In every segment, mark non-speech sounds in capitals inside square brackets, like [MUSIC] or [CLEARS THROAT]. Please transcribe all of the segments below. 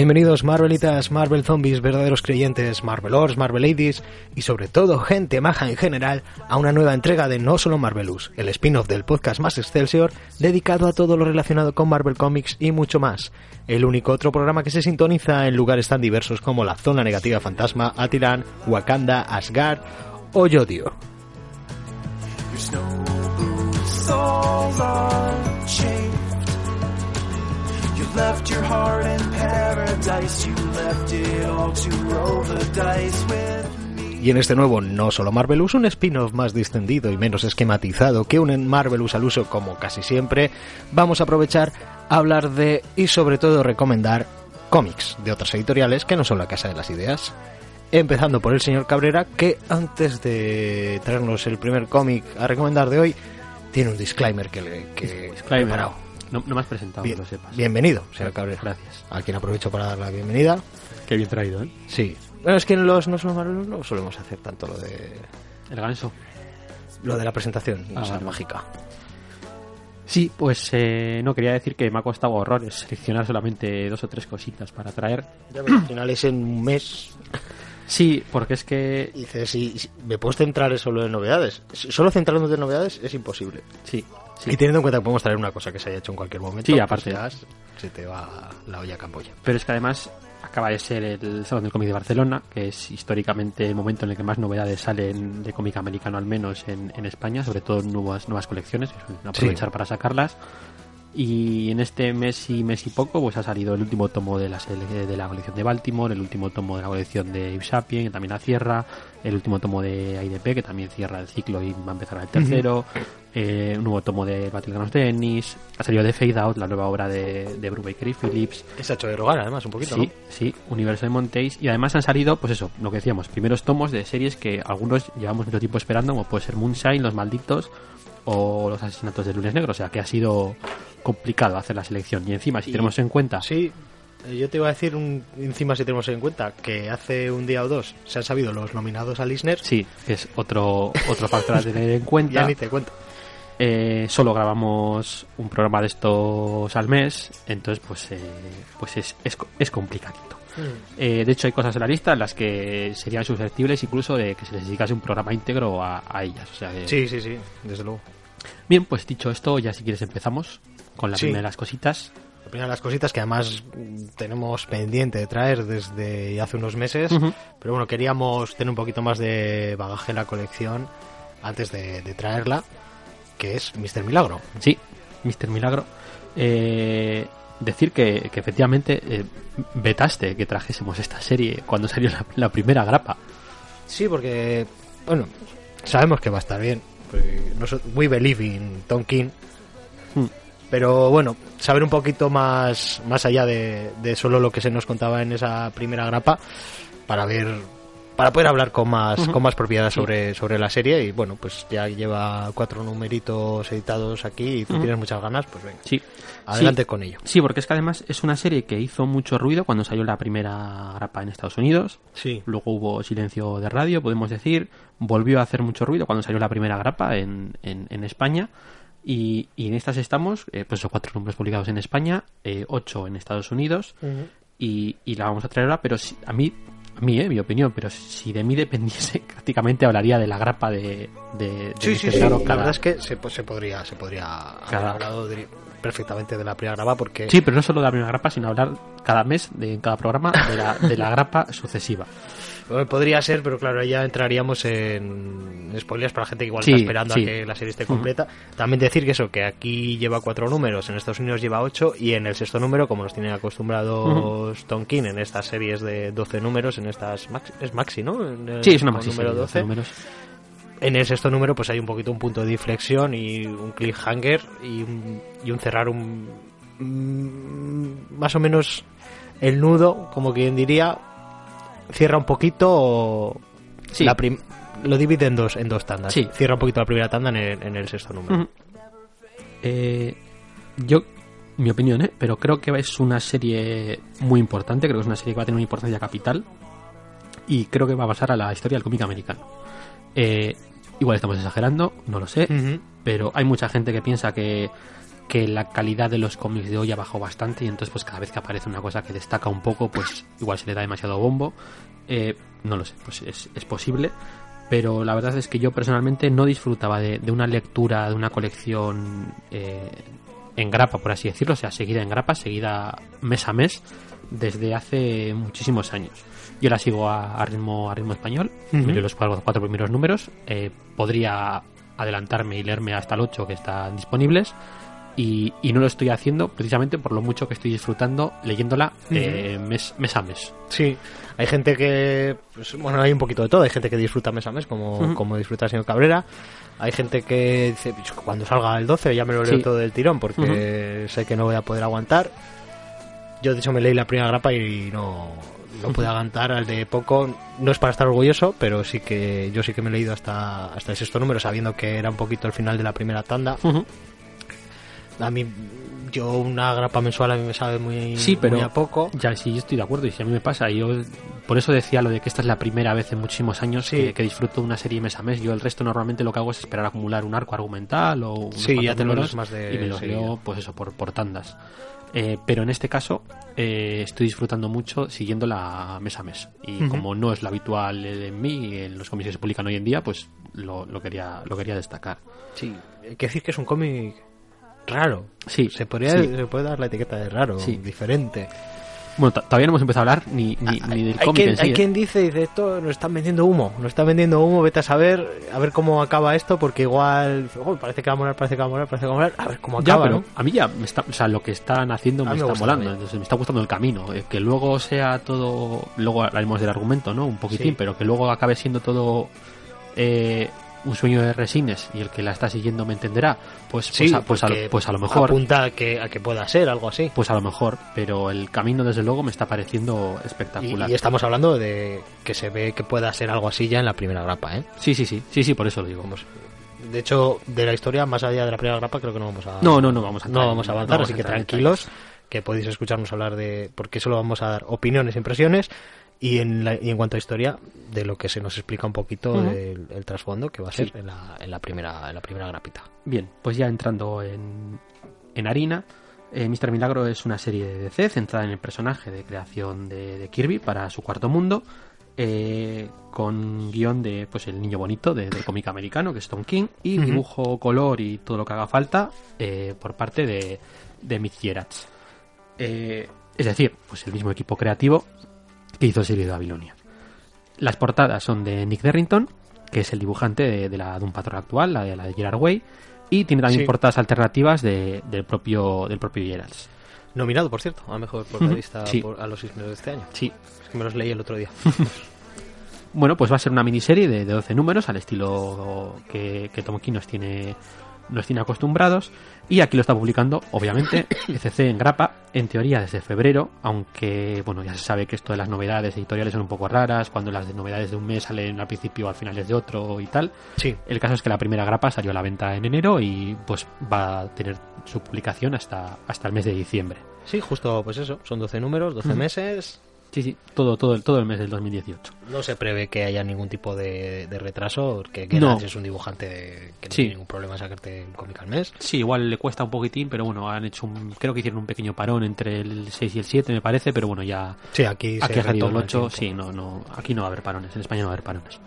Bienvenidos Marvelitas, Marvel Zombies, verdaderos creyentes, Marvelors, Marvel Ladies y sobre todo gente maja en general a una nueva entrega de No Solo Marvelous, el spin-off del podcast más Excelsior dedicado a todo lo relacionado con Marvel Comics y mucho más. El único otro programa que se sintoniza en lugares tan diversos como la Zona Negativa Fantasma, Atilan, Wakanda, Asgard o Yodio. Y en este nuevo No Solo Marvelous, un spin-off más distendido y menos esquematizado que un Marvelous al uso como casi siempre, vamos a aprovechar a hablar de y sobre todo recomendar cómics de otras editoriales que no son la Casa de las Ideas. Empezando por el señor Cabrera, que antes de traernos el primer cómic a recomendar de hoy, tiene un disclaimer que, le, que disclaimer. No, me has presentado, bien, lo sepas. Bienvenido, señor Cabrera. Gracias. A quien aprovecho para dar la bienvenida. Qué bien traído, ¿eh? Sí. Bueno, es que en los no Marvel no solemos hacer tanto lo de... El ganso. Lo de la presentación, Ah, esa vale. mágica. Sí, pues eh, no quería decir que me ha costado horrores seleccionar solamente dos o tres cositas para traer. Ya, pero al final es en un mes. Sí, porque es que dices, si, si me puedes centrar solo en novedades. Solo centrándote en novedades es imposible. sí, sí. Y teniendo en cuenta que podemos traer una cosa que se haya hecho en cualquier momento, Sí, pues aparte. ya se te va la olla a camboya. Pero es que además acaba de ser el Salón del Cómic de Barcelona, que es históricamente el momento en el que más novedades salen de cómic americano, al menos en, en España, sobre todo nuevas nuevas colecciones, aprovechar Sí. para sacarlas. Y en este mes y mes y poco, pues ha salido el último tomo de la, de la colección de Baltimore, el último tomo de la colección de Yves Sapien, que también la cierra, el último tomo de IDP, que también cierra el ciclo y va a empezar el tercero, eh, un nuevo tomo de Battlegrounds de Ennis, ha salido de Fade Out, la nueva obra de, de Brubaker y Phillips, Es hecho de rogar, además, un poquito, Sí, ¿no? sí, Universo de Montéis. Y además han salido, pues eso, lo que decíamos, primeros tomos de series que algunos llevamos mucho tiempo esperando, como puede ser Moonshine, Los Malditos o Los Asesinatos del Lunes Negro. O sea que ha sido complicado hacer la selección. Y encima, si Y- tenemos en cuenta. Sí, yo te iba a decir, un, encima si tenemos en cuenta que hace un día o dos se han sabido los nominados al Eisner, Sí, que es otro, otro factor a tener en [LAUGHS] cuenta. ya ni te cuento. Eh, solo grabamos un programa de estos al mes, entonces pues, eh, pues es, es, es complicadito. Eh, de hecho, hay cosas en la lista en las que serían susceptibles incluso de que se les dedicase un programa íntegro a, a ellas. O sea, que- Sí, sí, sí, desde luego. Bien, pues dicho esto, ya si quieres empezamos con la Sí. primera de las cositas. Primera de las cositas que además mm, tenemos pendiente de traer desde hace unos meses, pero bueno, queríamos tener un poquito más de bagaje en la colección antes de, de traerla, que es Mr. Milagro. Sí, Mr. Milagro. Eh, decir que, que efectivamente eh, vetaste que trajésemos esta serie cuando salió la, la primera grapa. Sí, porque, bueno, sabemos que va a estar bien. believe in Tom King. Hmm. Pero bueno, saber un poquito más, más allá de, de solo lo que se nos contaba en esa primera grapa, para ver, para poder hablar con más, con más propiedad sobre, sobre la serie. Y bueno, pues ya lleva cuatro numeritos editados aquí y tú tienes muchas ganas, pues venga, Sí. adelante Sí. con ello. Sí, porque es que además es una serie que hizo mucho ruido cuando salió la primera grapa en Estados Unidos. Sí. Luego hubo silencio de radio, podemos decir. Volvió a hacer mucho ruido cuando salió la primera grapa en, en, en España. Y, y en estas estamos, eh, pues son cuatro números publicados en España, eh, ocho en Estados Unidos. y, y la vamos a traer ahora, pero si- a mí, a mí, eh, mi opinión, pero si de mí dependiese, [LAUGHS] prácticamente hablaría de la grapa de, de, de Sí, sí, sí. La verdad es que se, po- se podría, se podría haber Cada- hablado de- perfectamente de la primera grapa porque Sí, pero no solo de la primera grapa, sino hablar cada mes, de, en cada programa, de la, de la grapa [LAUGHS] sucesiva. Bueno, Podría ser, pero claro, ya entraríamos en spoilers para la gente que igual Sí, está esperando sí. a que la serie esté completa. También decir que eso, que aquí lleva cuatro números, en Estados Unidos lleva ocho, y en el sexto número, como nos tienen acostumbrados Tom King en estas series de 12 números, en estas Maxi, es Maxi, ¿no? En el- Sí, es una maxi número serie de 12. números. En el sexto número, pues hay un poquito un punto de inflexión y un cliffhanger y un, y un cerrar un. mm, más o menos el nudo, como quien diría, cierra un poquito o. Sí. la prim- lo divide en dos, en dos tandas. Sí. Cierra un poquito la primera tanda en el, en el sexto número. Eh, yo, mi opinión, ¿eh? pero creo que es una serie muy importante, creo que es una serie que va a tener una importancia capital y creo que va a pasar a la historia del cómic americano. Eh, igual estamos exagerando, no lo sé, pero hay mucha gente que piensa que que la calidad de los cómics de hoy ha bajado bastante y entonces pues cada vez que aparece una cosa que destaca un poco pues igual se le da demasiado bombo. Eh, no lo sé pues es, es, posible pero la verdad es que yo personalmente no disfrutaba de, de una lectura de una colección eh, en grapa por así decirlo o sea seguida en grapa seguida mes a mes desde hace muchísimos años yo la sigo a, a ritmo a ritmo español uh -huh. los cuatro, cuatro primeros números eh, podría adelantarme y leerme hasta el 8 que están disponibles y, y, no lo estoy haciendo precisamente por lo mucho que estoy disfrutando leyéndola eh, uh -huh. mes, mes, a mes. Sí, hay gente que, pues, bueno, hay un poquito de todo, hay gente que disfruta mes a mes, como, uh -huh. como disfruta el señor Cabrera, hay gente que dice, pues, cuando salga el 12 ya me lo leo sí. todo del tirón porque uh -huh. sé que no voy a poder aguantar. Yo de hecho me leí la primera grapa y no, no pude aguantar al de poco. No es para estar orgulloso, pero sí que yo sí que me he leído hasta, hasta el sexto número, sabiendo que era un poquito el final de la primera tanda. Uh -huh. A mí, yo una grapa mensual a mí me sabe muy, sí, pero muy a poco. Ya, sí, yo estoy de acuerdo y si a mí me pasa, yo por eso decía lo de que esta es la primera vez en muchísimos años sí. que, que, disfruto una serie mes a mes. Yo el resto normalmente lo que hago es esperar a acumular un arco argumental o unos sí, ya te lo más de y me los sí, leo, pues eso, por, por tandas. Eh, pero en este caso eh, estoy disfrutando mucho siguiendo la mes a mes. Y uh -huh. como no es lo habitual en mí, en los cómics que se publican hoy en día, pues lo, lo, quería, lo quería destacar. Sí, hay que decir que es un cómic raro. Sí. Se, podría, sí. se puede dar la etiqueta de raro, sí. diferente. Bueno, todavía no hemos empezado a hablar ni, ni, ni del cómic en sí. Hay ¿eh? quien dice, dice, esto nos están vendiendo humo, nos están vendiendo humo, vete a saber, a ver cómo acaba esto, porque igual, oh, parece que va a molar, parece que va a molar, parece que va a molar, a ver cómo acaba, ya, pero ¿no? A mí ya me está, o sea, lo que están haciendo me, me está molando, entonces me está gustando el camino, eh, que luego sea todo, luego hablaremos del argumento, ¿no? Un poquitín, sí. pero que luego acabe siendo todo eh, un sueño de resines y el que la está siguiendo me entenderá, pues, sí, pues, a, pues, a, pues, a, lo mejor. Apunta a que, a que pueda ser algo así. Pues a lo mejor, pero el camino desde luego me está pareciendo espectacular. Y, y, estamos hablando de que se ve que pueda ser algo así ya en la primera grapa, ¿eh? Sí, sí, sí, sí, sí, por eso lo digo. Vamos. De hecho, de la historia, más allá de la primera grapa, creo que no vamos a. No, no, no vamos a. No vamos a avanzar, no vamos así que tranquilos, que podéis escucharnos hablar de. Porque solo vamos a dar opiniones, impresiones y en, la, y en cuanto a historia de lo que se nos explica un poquito uh -huh. el trasfondo que va a ser sí. en, la, en, la, primera en la primera grapita bien pues ya entrando en, en harina eh, Mr. Milagro es una serie de DC centrada en el personaje de creación de, de Kirby para su cuarto mundo eh, con guion de pues el niño bonito de, del cómic americano que es Tom King y uh -huh. dibujo color y todo lo que haga falta eh, por parte de, de Mitch Gerards es decir pues el mismo equipo creativo que hizo Serie de Babilonia. Las portadas son de Nick Derrington, que es el dibujante de, de la de un patrón actual, la de la de Gerard Way, y tiene también sí. portadas alternativas de, del propio del propio Gerards. Nominado, por cierto, a mejor portadista sí. por, a los Isneros de este año. Sí. Es que me los leí el otro día. [LAUGHS] bueno, pues va a ser una miniserie de, de 12 números, al estilo que, que Tom tiene nos tiene acostumbrados y aquí lo está publicando obviamente [COUGHS] ECC en grapa en teoría desde febrero aunque bueno ya se sabe que esto de las novedades editoriales son un poco raras cuando las de novedades de un mes salen al principio o al final de otro y tal sí. el caso es que la primera grapa salió a la venta en enero y pues va a tener su publicación hasta hasta el mes de diciembre sí justo pues eso son 12 números 12 mm. meses Sí, sí, todo, todo, el, todo el mes del 2018. No se prevé que haya ningún tipo de, de retraso, porque Gerard no. es un dibujante que no sí. tiene ningún problema sacarte un cómic al mes. Sí, igual le cuesta un poquitín, pero bueno, han hecho un, creo que hicieron un pequeño parón entre el 6 y el 7, me parece, pero bueno, ya... Sí, aquí, aquí salido el 8, sí, no, no, aquí no va a haber parones, en España no va a haber parones.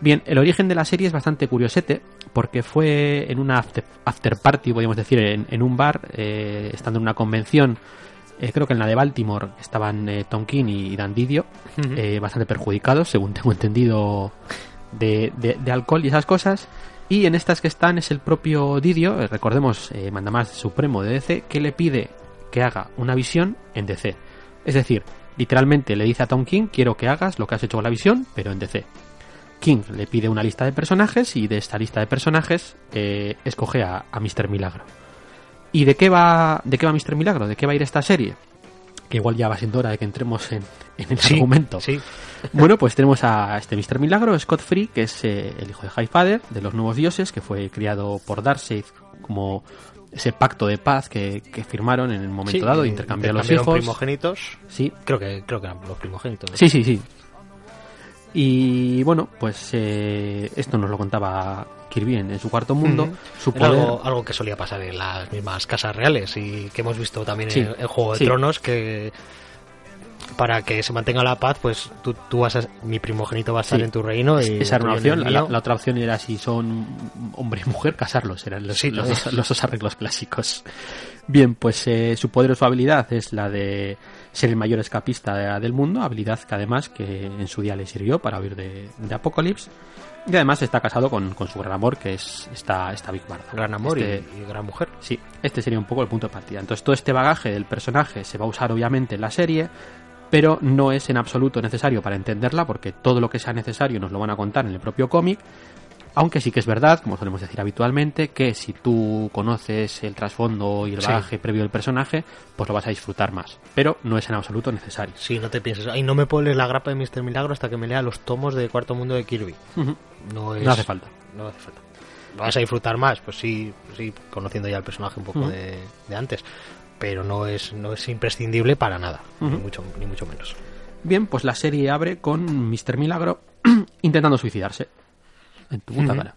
Bien, el origen de la serie es bastante curiosete, porque fue en una after, after party, podríamos decir, en, en un bar, eh, estando en una convención eh, creo que en la de Baltimore estaban eh, Tom King y Dan Didio, uh -huh. eh, bastante perjudicados, según [LAUGHS] tengo entendido, de, de, de, alcohol y esas cosas. Y en estas que están es el propio Didio, eh, recordemos, eh, manda más supremo de DC, que le pide que haga una visión en DC. Es decir, literalmente le dice a Tom King, quiero que hagas lo que has hecho con la visión, pero en DC. King le pide una lista de personajes y de esta lista de personajes escoge a, a Mr. Milagro. ¿Y de qué va de qué va Mr. Milagro? ¿De qué va a ir esta serie? Que igual ya va siendo hora de que entremos en, en el sí, argumento. Sí. Bueno, pues tenemos a este Mr. Milagro, Scott Free, que es eh, el hijo de Highfather, de los nuevos dioses, que fue criado por Darkseid como ese pacto de paz que, que firmaron en el momento sí, dado de intercambiar los hijos. primogénitos. Sí. Creo que, creo que eran los primogénitos. Sí, sí, sí. Y bueno, pues eh, esto nos lo contaba Kirby en, en su cuarto mundo. Su poder... algo, algo que solía pasar en las mismas casas reales y que hemos visto también Sí, en, en Juego de sí. Tronos que para que se mantenga la paz, pues tú, tú vas a, mi primogénito va a estar Sí. en tu reino y Esa era una el opción. La, la otra opción era si son hombre y mujer, casarlos. Eran los, Sí, los, dos, los dos arreglos clásicos. Bien, pues eh, su poder o su habilidad es la de ser el mayor escapista de- del mundo, habilidad que además que en su día le sirvió para huir de, de Apocalypse. Y además está casado con, con su gran amor, que es esta, esta Big Barda. gran amor y- Este- y, gran mujer. Sí, este sería un poco el punto de partida. Entonces todo este bagaje del personaje se va a usar obviamente en la serie, pero no es en absoluto necesario para entenderla porque todo lo que sea necesario nos lo van a contar en el propio cómic. Aunque sí que es verdad, como solemos decir habitualmente, que si tú conoces el trasfondo y el Sí. bagaje previo del personaje, pues lo vas a disfrutar más. Pero no es en absoluto necesario. Sí, no te pienses, ay, no me puedo leer la grapa de Mr. Milagro hasta que me lea los tomos de Cuarto Mundo de Kirby. No, es, No hace falta. No hace falta. ¿Lo vas a disfrutar más? Pues sí, pues sí conociendo ya el personaje un poco de, de antes. Pero no es, no es imprescindible para nada, ni, mucho, ni mucho menos. Bien, pues la serie abre con Mr. Milagro [CLEARS THROAT] intentando suicidarse. En tu puta cara.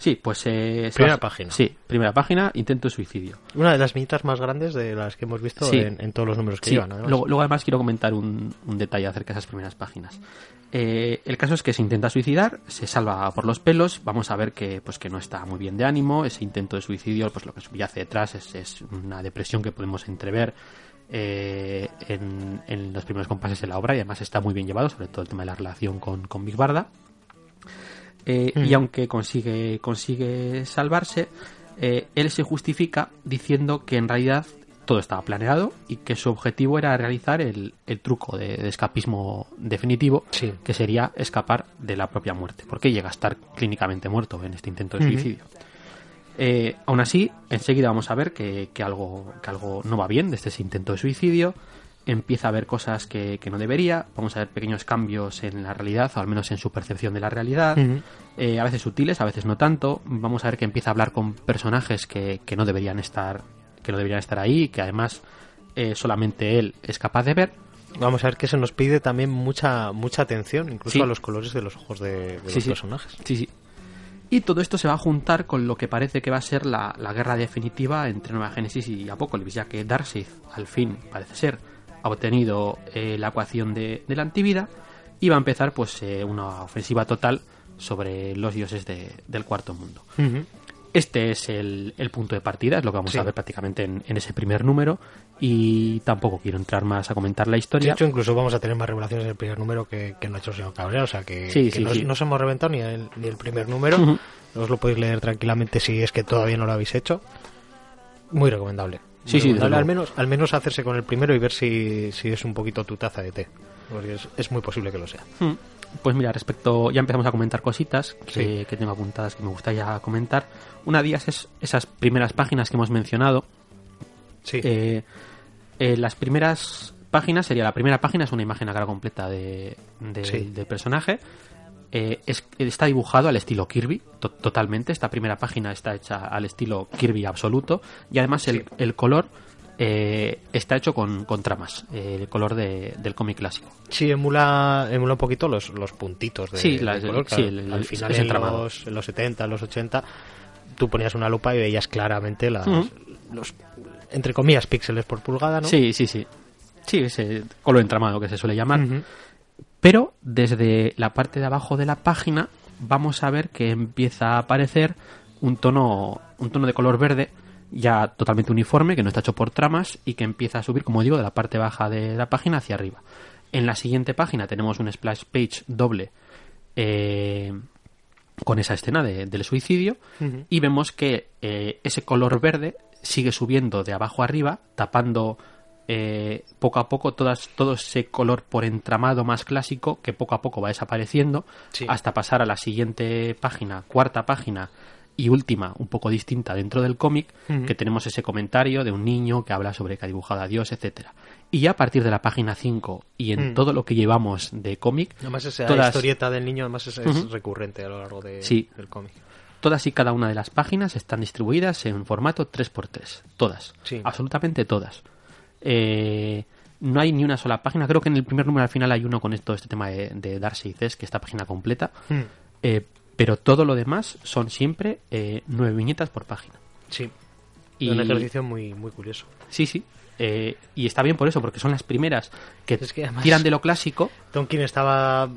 Sí, pues... eh, Primera página. Sí, primera página, intento de suicidio. Una de las viñetas más grandes de las que hemos visto Sí. en, en todos los números que Sí, llevan. además. luego, luego además quiero comentar un, un detalle acerca de esas primeras páginas. Eh, el caso es que se intenta suicidar, se salva por los pelos, vamos a ver que, pues, que no está muy bien de ánimo, ese intento de suicidio, pues lo que subyace detrás es, es una depresión que podemos entrever eh, en, en los primeros compases de la obra y además está muy bien llevado, sobre todo el tema de la relación con, con Big Barda. Eh, Mm. Y aunque consigue, consigue salvarse, eh, él se justifica diciendo que en realidad todo estaba planeado y que su objetivo era realizar el, el truco de, de escapismo definitivo, Sí. que sería escapar de la propia muerte, porque llega a estar clínicamente muerto en este intento de suicidio. Eh, aún así, enseguida vamos a ver que, que algo, que algo no va bien desde ese intento de suicidio. Empieza a ver cosas que, que no debería. Vamos a ver pequeños cambios en la realidad, o al menos en su percepción de la realidad. Eh, a veces sutiles, a veces no tanto. Vamos a ver que empieza a hablar con personajes que, que no deberían estar, que no deberían estar ahí, que además eh, solamente él es capaz de ver. Vamos a ver que se nos pide también mucha mucha atención, incluso Sí. a los colores de los ojos de, de Sí, los sí. personajes. Sí, sí. Y todo esto se va a juntar con lo que parece que va a ser la, la guerra definitiva entre Nueva Génesis y Apocalipsis, ya que Darkseid, al fin, parece ser, ha obtenido eh, la ecuación de, de la antivida y va a empezar pues eh, una ofensiva total sobre los dioses de- del cuarto mundo. Este es el, el punto de partida, es lo que vamos Sí. a ver prácticamente en, en ese primer número y tampoco quiero entrar más a comentar la De historia. hecho, incluso vamos a tener más revelaciones en el primer número que, que no ha hecho el señor Cabrera, o sea que, Sí, que sí, no, sí. no os hemos reventado ni el, ni el primer número. Ujú. Os lo podéis leer tranquilamente si es que todavía no lo habéis hecho. Muy recomendable. Sí, sí, al menos, al menos hacerse con el primero y ver si, si es un poquito tu taza de té. Porque es, es muy posible que lo sea. Hmm. Pues mira, respecto, ya empezamos a comentar cositas que, Sí. que tengo apuntadas que me gustaría comentar. Una de ellas es esas primeras páginas que hemos mencionado. Sí. Eh, eh, las primeras páginas, sería la primera página, es una imagen a cara completa de, de- Sí. del personaje. Eh, es- está dibujado al estilo Kirby, to- totalmente. Esta primera página está hecha al estilo Kirby absoluto. Y además el, Sí. el color eh, está hecho con, con tramas, eh, el color de- del cómic clásico. Sí, emula, emula un poquito los, los puntitos de, Sí, color. sí, claro. el- el- al final en los, en los 70, en los 80, tú ponías una lupa y veías claramente las, los, entre comillas, píxeles por pulgada, ¿no? Sí, sí, sí. Sí, ese color entramado que se suele llamar. Pero desde la parte de abajo de la página vamos a ver que empieza a aparecer un tono, un tono de color verde ya totalmente uniforme, que no está hecho por tramas y que empieza a subir, como digo, de la parte baja de la página hacia arriba. En la siguiente página tenemos un splash page doble eh, con esa escena de- del suicidio y vemos que eh, ese color verde sigue subiendo de abajo arriba, tapando eh, poco a poco todas, todo ese color por entramado más clásico que poco a poco va desapareciendo Sí. hasta pasar a la siguiente página, cuarta página y última, un poco distinta dentro del cómic, que tenemos ese comentario de un niño que habla sobre que ha dibujado a Dios, etcétera. Y ya a partir de la página 5 y en Mm. todo lo que llevamos de cómic, Además, esa Todas- historieta del niño además es, recurrente a lo largo de- Sí. del cómic. Todas y cada una de las páginas están distribuidas en formato 3x3. Todas. Sí. Absolutamente todas. Eh, no hay ni una sola página. Creo que en el primer número al final hay uno con esto, este tema de, de Darcy y Cés, que esta página completa. Mm. Eh, pero todo lo demás son siempre eh, nueve viñetas por página. Sí. Y- Un ejercicio muy, muy curioso. Sí, sí. eh, y está bien por eso, porque son las primeras que, Es que además- tiran de lo clásico. Tonkin estaba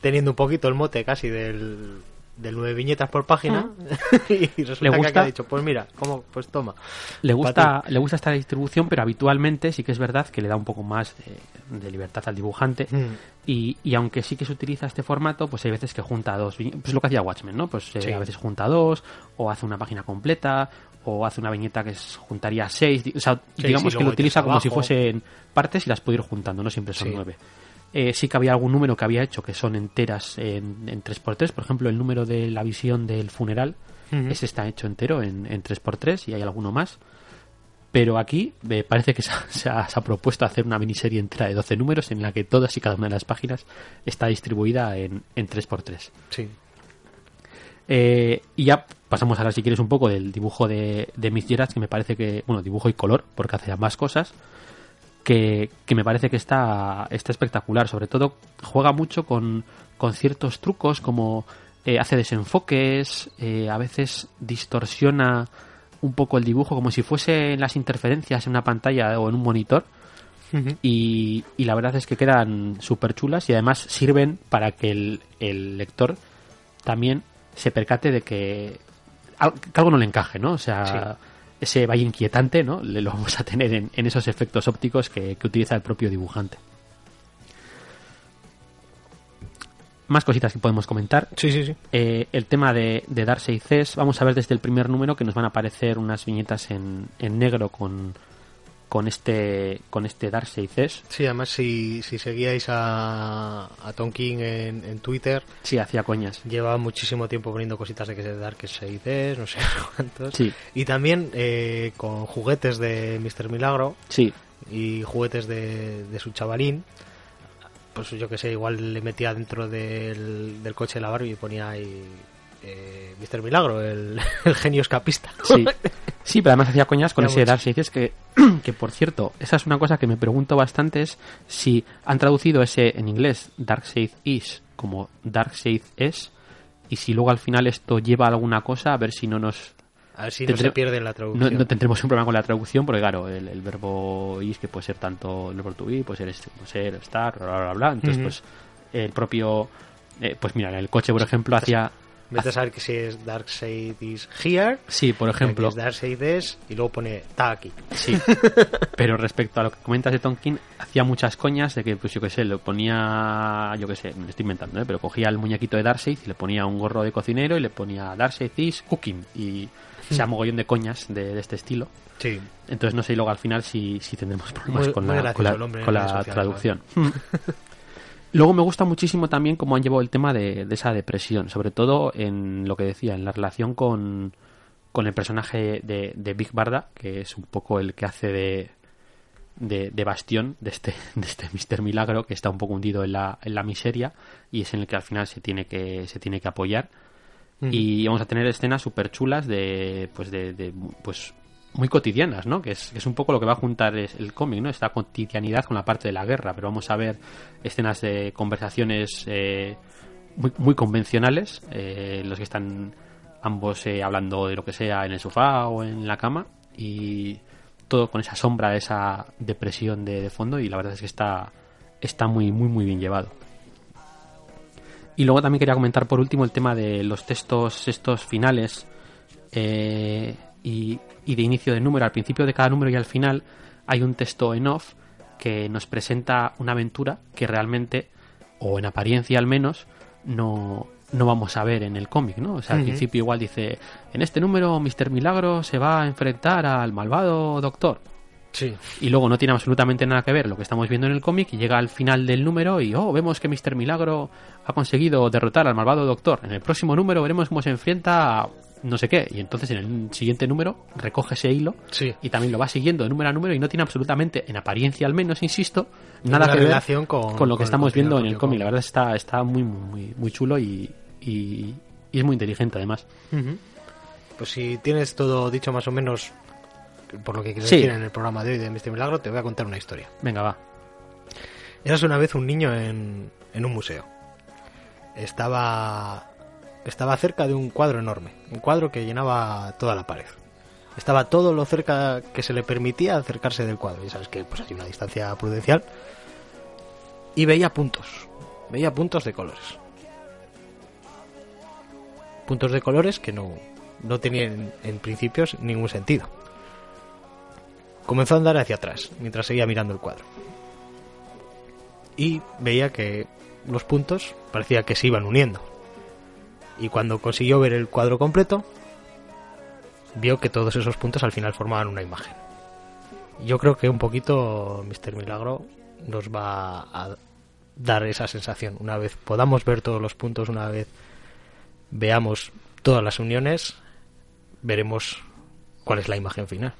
teniendo un poquito el mote casi del, del nueve viñetas por página [LAUGHS] y resulta Le que gusta- aquí ha dicho, pues mira, ¿cómo? pues toma. Le gusta, le gusta esta distribución, pero habitualmente sí que es verdad que le da un poco más de, de libertad al dibujante. Mm. Y, y aunque sí que se utiliza este formato, pues hay veces que junta dos. Pues lo que hacía Watchmen, ¿no? Pues eh, a veces junta dos, o hace una página completa, o hace una viñeta que es- juntaría seis. di- O sea, Sí, digamos sí, que lo utiliza como si fuesen partes y las puede ir juntando, no siempre son Sí. nueve. Eh, sí que había algún número que había hecho que son enteras en, en 3x3, por ejemplo, el número de la visión del funeral, ese está hecho entero en, en 3x3 y hay alguno más. Pero aquí me parece que se ha, se ha- se ha propuesto hacer una miniserie entera de 12 números en la que todas y cada una de las páginas está distribuida en, en 3x3. Sí. Eh, y ya pasamos ahora, si quieres, un poco del dibujo de, de Miss Gerard, que me parece que, bueno, dibujo y color, porque hace ambas cosas, que, que me parece que está, está espectacular. Sobre todo, juega mucho con, con ciertos trucos, como eh, hace desenfoques, eh, a veces distorsiona un poco el dibujo, como si fuesen las interferencias en una pantalla o en un monitor. Y, y la verdad es que quedan súper chulas y además sirven para que el, el lector también se percate de que, al- que algo no le encaje, ¿no? O sea, ese valle inquietante, ¿no? Le lo vamos a tener en, en esos efectos ópticos que, que utiliza el propio dibujante. Más cositas que podemos comentar. Sí, sí, sí. Eh, el tema de, de Darcy y Cés, vamos a ver desde el primer número que nos van a aparecer unas viñetas en, en negro con, con este con este Cés. Sí, además si, si seguíais a, a Tonkin en, en Twitter, Sí, hacía coñas. lleva muchísimo tiempo poniendo cositas de que se Dark 6 no sé [LAUGHS] cuántos. Sí, Y también eh, con juguetes de Mr. Milagro sí, y juguetes de, de su chavalín. Pues yo que sé, igual le metía dentro del, del coche de la Barbie y ponía ahí eh, Mr. Milagro, el, [LAUGHS] el genio escapista. sí. [LAUGHS] Sí, pero además hacía coñas con Ya ese. Darcy Cés que, [CLEARS THROAT] que, por cierto, esa es una cosa que me pregunto bastante es si han traducido ese en inglés Darkseid is como Darkseid es y si luego al final esto lleva a alguna cosa, a ver si no nos A ver si no se pierde en la traducción. no tendremos un problema con la traducción, porque claro, el, el verbo is que puede ser tanto el verbo to be, puede ser, este, puede ser estar, bla, bla, bla, bla. Entonces, pues, el propio. eh, pues mira, en el coche, por ejemplo, hacía. Vete a saber que si es Darkseid is here, Sí, por ejemplo. es Darkseid es, y luego pone está aquí. Sí. [LAUGHS] Pero respecto a lo que comentas de Tonkin, hacía muchas coñas de que, pues yo qué sé, lo ponía, yo qué sé, me lo estoy inventando, ¿eh? pero cogía el muñequito de Darkseid y le ponía un gorro de cocinero y le ponía Darkseid is cooking. Y se ha mogollón de coñas de, de este estilo. Sí. Entonces no sé luego al final si, si tendremos problemas Muy- con muy la, con la- con la traducción. [LAUGHS] luego me gusta muchísimo también cómo han llevado el tema de, de esa depresión, sobre todo en lo que decía, en la relación con, con el personaje de, de Big Barda, que es un poco el que hace de, de, de bastión de este, [LAUGHS] de este Mr. Milagro, que está un poco hundido en la, en la miseria y es en el que al final se tiene que, se tiene que apoyar y vamos a tener escenas súper chulas de pues de, de, pues muy cotidianas no que es, que es un poco lo que va a juntar el cómic no esta cotidianidad con la parte de la guerra pero vamos a ver escenas de conversaciones eh, muy, muy convencionales eh, los que están ambos eh, hablando de lo que sea en el sofá o en la cama y todo con esa sombra esa depresión de, de fondo y la verdad es que está está muy muy muy bien llevado. Y luego también quería comentar por último el tema de los textos estos finales eh, y, y de inicio de número. Al principio de cada número y al final hay un texto en off que nos presenta una aventura que realmente, o en apariencia al menos, no, no vamos a ver en el cómic, ¿no? O sea, al principio igual dice, en este número Mr. Milagro se va a enfrentar al malvado doctor Sí. y luego no tiene absolutamente nada que ver lo que estamos viendo en el cómic y llega al final del número y oh, vemos que Mr. Milagro ha conseguido derrotar al malvado doctor. En el próximo número veremos cómo se enfrenta a no sé qué y entonces en el siguiente número recoge ese hilo Sí. y también lo va siguiendo de número a número y no tiene absolutamente, en apariencia al menos, insisto, nada que ver relación con- lo con que estamos viendo en el cómic. La verdad está, está muy, muy, muy chulo y, y, y es muy inteligente además. Pues si tienes todo dicho más o menos por lo que quieres Sí. decir en el programa de hoy de Mr. Milagro, te voy a contar una historia. Venga, va. Eras una vez un niño en, en un museo. Estaba estaba cerca de un cuadro enorme, un cuadro que llenaba toda la pared. Estaba todo lo cerca que se le permitía acercarse del cuadro. Y sabes que pues hay una distancia prudencial. Y veía puntos. Veía puntos de colores. Puntos de colores que no, no tenían en principio ningún sentido. Comenzó a andar hacia atrás mientras seguía mirando el cuadro. Y veía que los puntos parecía que se iban uniendo. Y cuando consiguió ver el cuadro completo, vio que todos esos puntos al final formaban una imagen. Yo creo que un poquito Mr. Milagro nos va a dar esa sensación. Una vez podamos ver todos los puntos, una vez veamos todas las uniones, veremos cuál es la imagen final.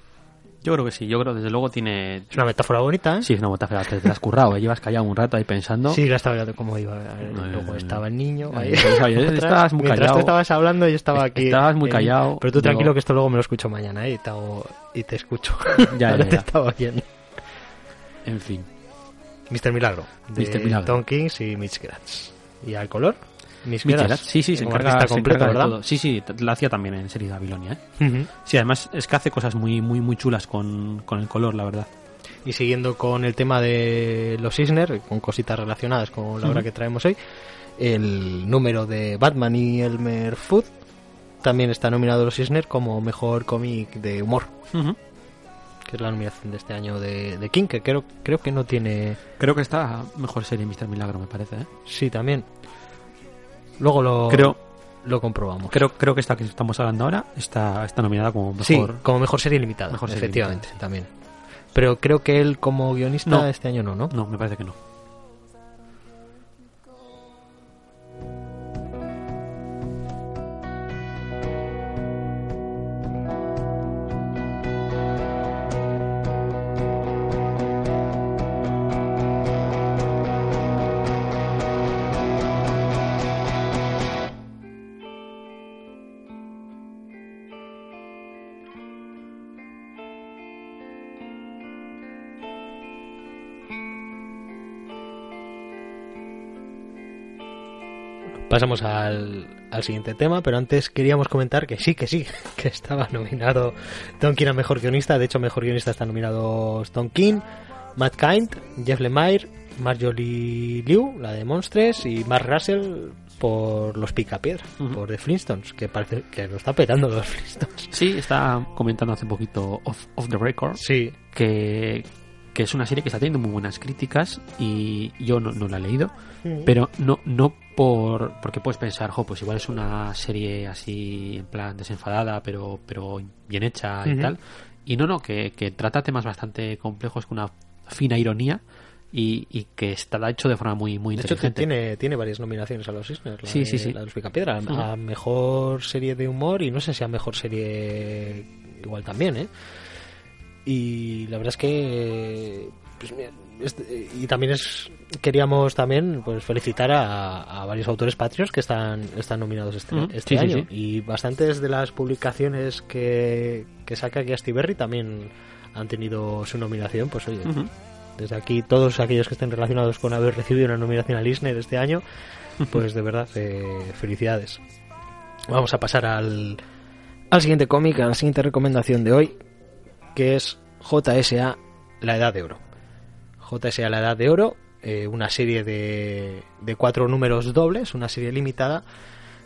Yo creo que sí, yo creo desde luego tiene... Es una metáfora bonita, ¿eh? Sí, es una metáfora, te, te has currado, ¿eh? llevas callado un rato ahí pensando. Sí, la estaba viendo cómo iba. No, Luego no, estaba el niño. Ahí, estabas muy Mientras callado. tú estabas hablando, yo estaba aquí. Estabas muy callado. Pero tú tranquilo Digo- que esto luego me lo escucho mañana, ¿eh? Y te, hago- y te escucho. [LAUGHS] Ya, Ahora ya, te ya. estaba oyendo. En fin. Mr. Milagro. De Mr. Milagro. Tom Kings y Mitch Gratz. ¿Y al color? Gratz, sí, sí, se encarga, se completo, encarga de ¿verdad? todo. Sí, sí, la hacía también en serie de Babilonia, ¿eh? Sí, además es que hace cosas muy, muy, muy chulas con, con el color, la verdad. Y siguiendo con el tema de los Isner, con cositas relacionadas con la obra que traemos hoy, el número de Batman y Elmer Fudd también está nominado los Isner como mejor cómic de humor, que es la nominación de este año de, de King, que creo, creo que no tiene... Creo que está mejor serie Mr. Milagro, me parece, ¿eh? Sí, también. Luego lo, Creo, lo comprobamos. creo, creo que esta que estamos hablando ahora está, está nominada como mejor... Sí, como mejor serie limitada, Mejor serie efectivamente, limitada, también. Pero creo que él como guionista No. este año no, ¿no? No, me parece que no. Pasamos al, al siguiente tema, pero antes queríamos comentar que sí, que sí, [LAUGHS] que estaba nominado Tom King a Mejor Guionista. De hecho, Mejor Guionista está nominado Tom King, Matt Kind, Jeff Lemire, Marjorie Liu, la de Monstres, y Mark Russell por Los Picapiedra, Ujú. por The Flintstones, que parece que lo está petando los Flintstones. Sí, está comentando hace poquito off, off the record Sí, que, que es una serie que está teniendo muy buenas críticas y yo no, no la he leído, Mm. pero no, no por porque puedes pensar, jo, pues igual es una serie así en plan desenfadada, pero, pero bien hecha y tal. Y no, no, que, que trata temas bastante complejos con una fina ironía y, y que está hecho de forma muy, muy De hecho, inteligente. tiene, tiene varias nominaciones a los Isner. La Sí, de, sí, sí. La de los Picapiedra. A mejor serie de humor y no sé si a mejor serie igual también, ¿eh? Y la verdad es que. pues, mira, este- y también es. Queríamos también pues felicitar a, a varios autores patrios que están, están nominados este, este Sí, año. sí. Y bastantes de las publicaciones que, que saca aquí Berry también han tenido su nominación. Pues oye, desde aquí, todos aquellos que estén relacionados con haber recibido una nominación al Eisner este año, pues de verdad, eh, felicidades. Vamos a pasar al, al siguiente cómic, a la siguiente recomendación de hoy, que es JSA La Edad de Oro. JSA La Edad de Oro, eh, una serie de, de cuatro números dobles, una serie limitada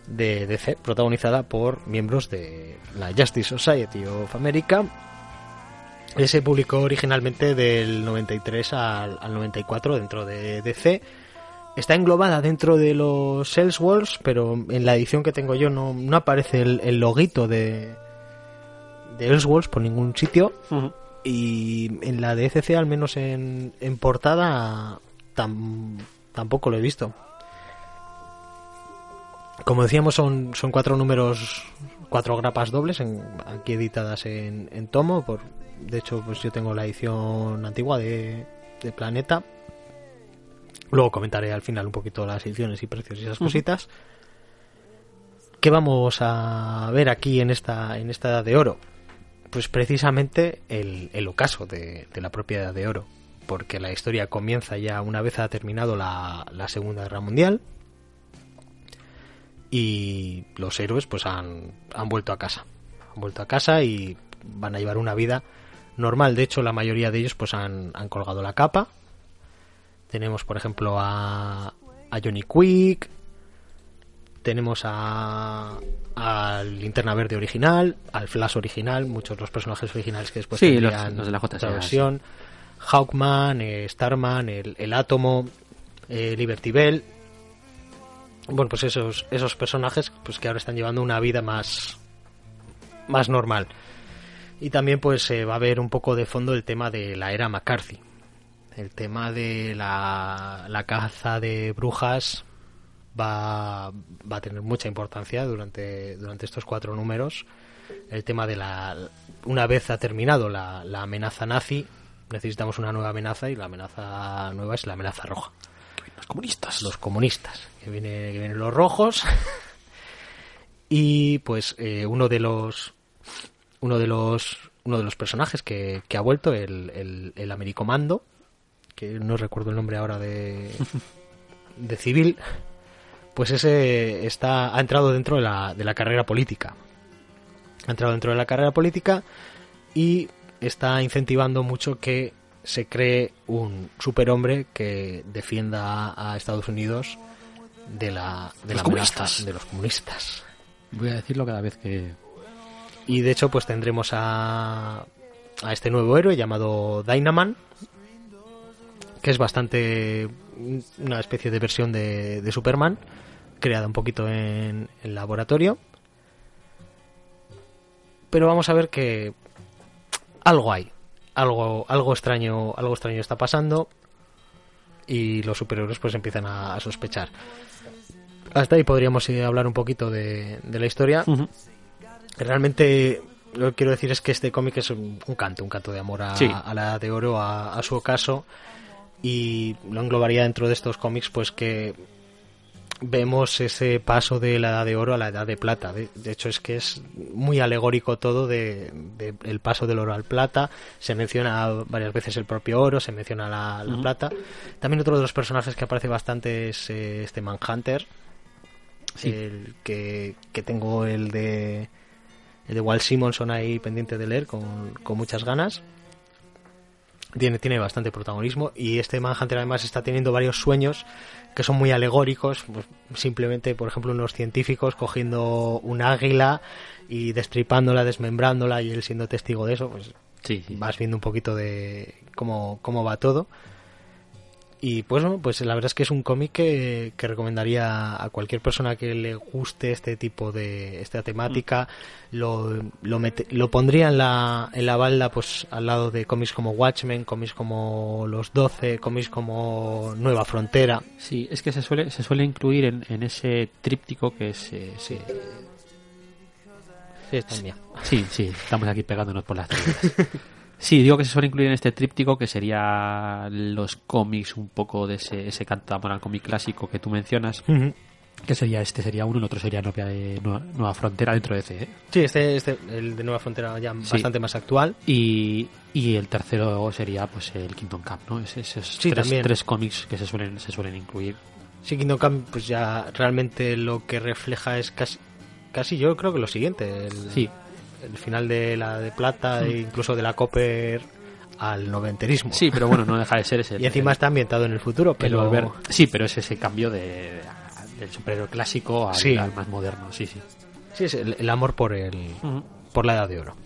de DC, protagonizada por miembros de la Justice Society of America, se publicó originalmente del 93 al, al 94 dentro de DC. Está englobada dentro de los Elseworlds, pero en la edición que tengo yo no, no aparece el, loguito de, de Elseworlds por ningún sitio. Y en la de ECC, al menos en, en portada, tam- tampoco lo he visto. Como decíamos, son, son cuatro números, cuatro grapas dobles, en- aquí editadas en, en tomo. Por, de hecho, pues yo tengo la edición antigua de, de Planeta. Luego comentaré al final un poquito las ediciones y precios y esas cositas. ¿Qué vamos a ver aquí en esta, en esta edad de oro? Pues precisamente el, el ocaso de, de la propia edad de oro. Porque la historia comienza ya una vez ha terminado la, la Segunda Guerra Mundial. y los héroes pues han, han vuelto a casa. Han vuelto a casa y van a llevar una vida normal. De hecho, la mayoría de ellos pues han, han colgado la capa. Tenemos, por ejemplo, a, a Johnny Quick. Tenemos a al Linterna Verde original, al Flash original, muchos de los personajes originales que después Sí, los- tendrían los de la JSA, otra versión. Hawkman, eh, Starman, el, el Átomo, eh, Liberty Bell. Bueno, pues esos, esos personajes pues que ahora están llevando una vida más, más normal. Y también pues eh, va a haber un poco de fondo el tema de la era McCarthy. El tema de la, la caza de brujas va, va a tener mucha importancia durante, durante estos cuatro números. El tema de la... Una vez ha terminado la, la amenaza nazi, necesitamos una nueva amenaza y la amenaza nueva es la amenaza roja Los comunistas. los comunistas, que, viene, que vienen los rojos. [LAUGHS] y pues eh, uno de los uno de los uno de los personajes que, que ha vuelto, el, el, el Americomando, que no recuerdo el nombre ahora de, [LAUGHS] de civil, pues ese está, ha entrado dentro de la, de la carrera política. Ha entrado dentro de la carrera política y está incentivando mucho que se cree un superhombre que defienda a, Estados Unidos de la de Los la comunistas. de los comunistas. Voy a decirlo cada vez que... Y de hecho, pues tendremos a, a este nuevo héroe llamado Dynaman, que es bastante una especie de versión de, de Superman, creada un poquito en el laboratorio. Pero vamos a ver que algo hay, algo, algo extraño, algo extraño está pasando y los superhéroes pues empiezan a, a sospechar. Hasta ahí podríamos eh, hablar un poquito de, de la historia. Ujú. Realmente lo que quiero decir es que este cómic es un, un canto, un canto de amor a, Sí. a la Edad de Oro, a, a su ocaso, y lo englobaría dentro de estos cómics, pues que vemos ese paso de la Edad de Oro a la Edad de Plata. De, de hecho, es que es muy alegórico todo de, de el paso del oro al plata. Se menciona varias veces el propio oro, se menciona la, plata. También otro de los personajes que aparece bastante es eh, este Manhunter, Sí. el que, que tengo el de el de Walt Simonson ahí pendiente de leer con, con muchas ganas. Tiene, tiene bastante protagonismo y este Manhunter además está teniendo varios sueños que son muy alegóricos, pues, simplemente por ejemplo unos científicos cogiendo un águila y destripándola, desmembrándola y él siendo testigo de eso, pues Sí, sí. vas viendo un poquito de cómo, cómo va todo. Y pues, bueno, pues la verdad es que es un cómic que, que recomendaría a cualquier persona que le guste este tipo de esta temática. Lo, lo, mete- lo pondría en la, en la balda pues al lado de cómics como Watchmen, cómics como Los Doce, cómics como Nueva Frontera. Sí, es que se suele, se suele incluir en, en ese tríptico que es... eh, Sí. Sí. Sí, sí, estamos aquí pegándonos por las. [LAUGHS] Sí, digo que se suele incluir en este tríptico que sería los cómics un poco de ese, ese canto de amor al cómic clásico que tú mencionas, que sería este sería uno, el otro sería Nueva, eh, Nueva, Nueva Frontera dentro de ese, ¿eh? Sí, este, este, el de Nueva Frontera ya Sí. bastante más actual. Y, y el tercero sería pues el Kingdom Come, ¿no? Es- Esos Sí, tres, tres cómics que se suelen, se suelen incluir. Sí, Kingdom Come, pues ya realmente lo que refleja es casi, casi yo creo que lo siguiente. El, Sí, el final de la de plata e incluso de la Copper al noventerismo. sí, pero bueno, no deja de ser ese. Y encima está ambientado en el futuro, el pero volver- Sí, pero es ese cambio de, del superhéroe clásico al, Sí. al más moderno, sí, sí. sí es el, el amor por el por la edad de oro.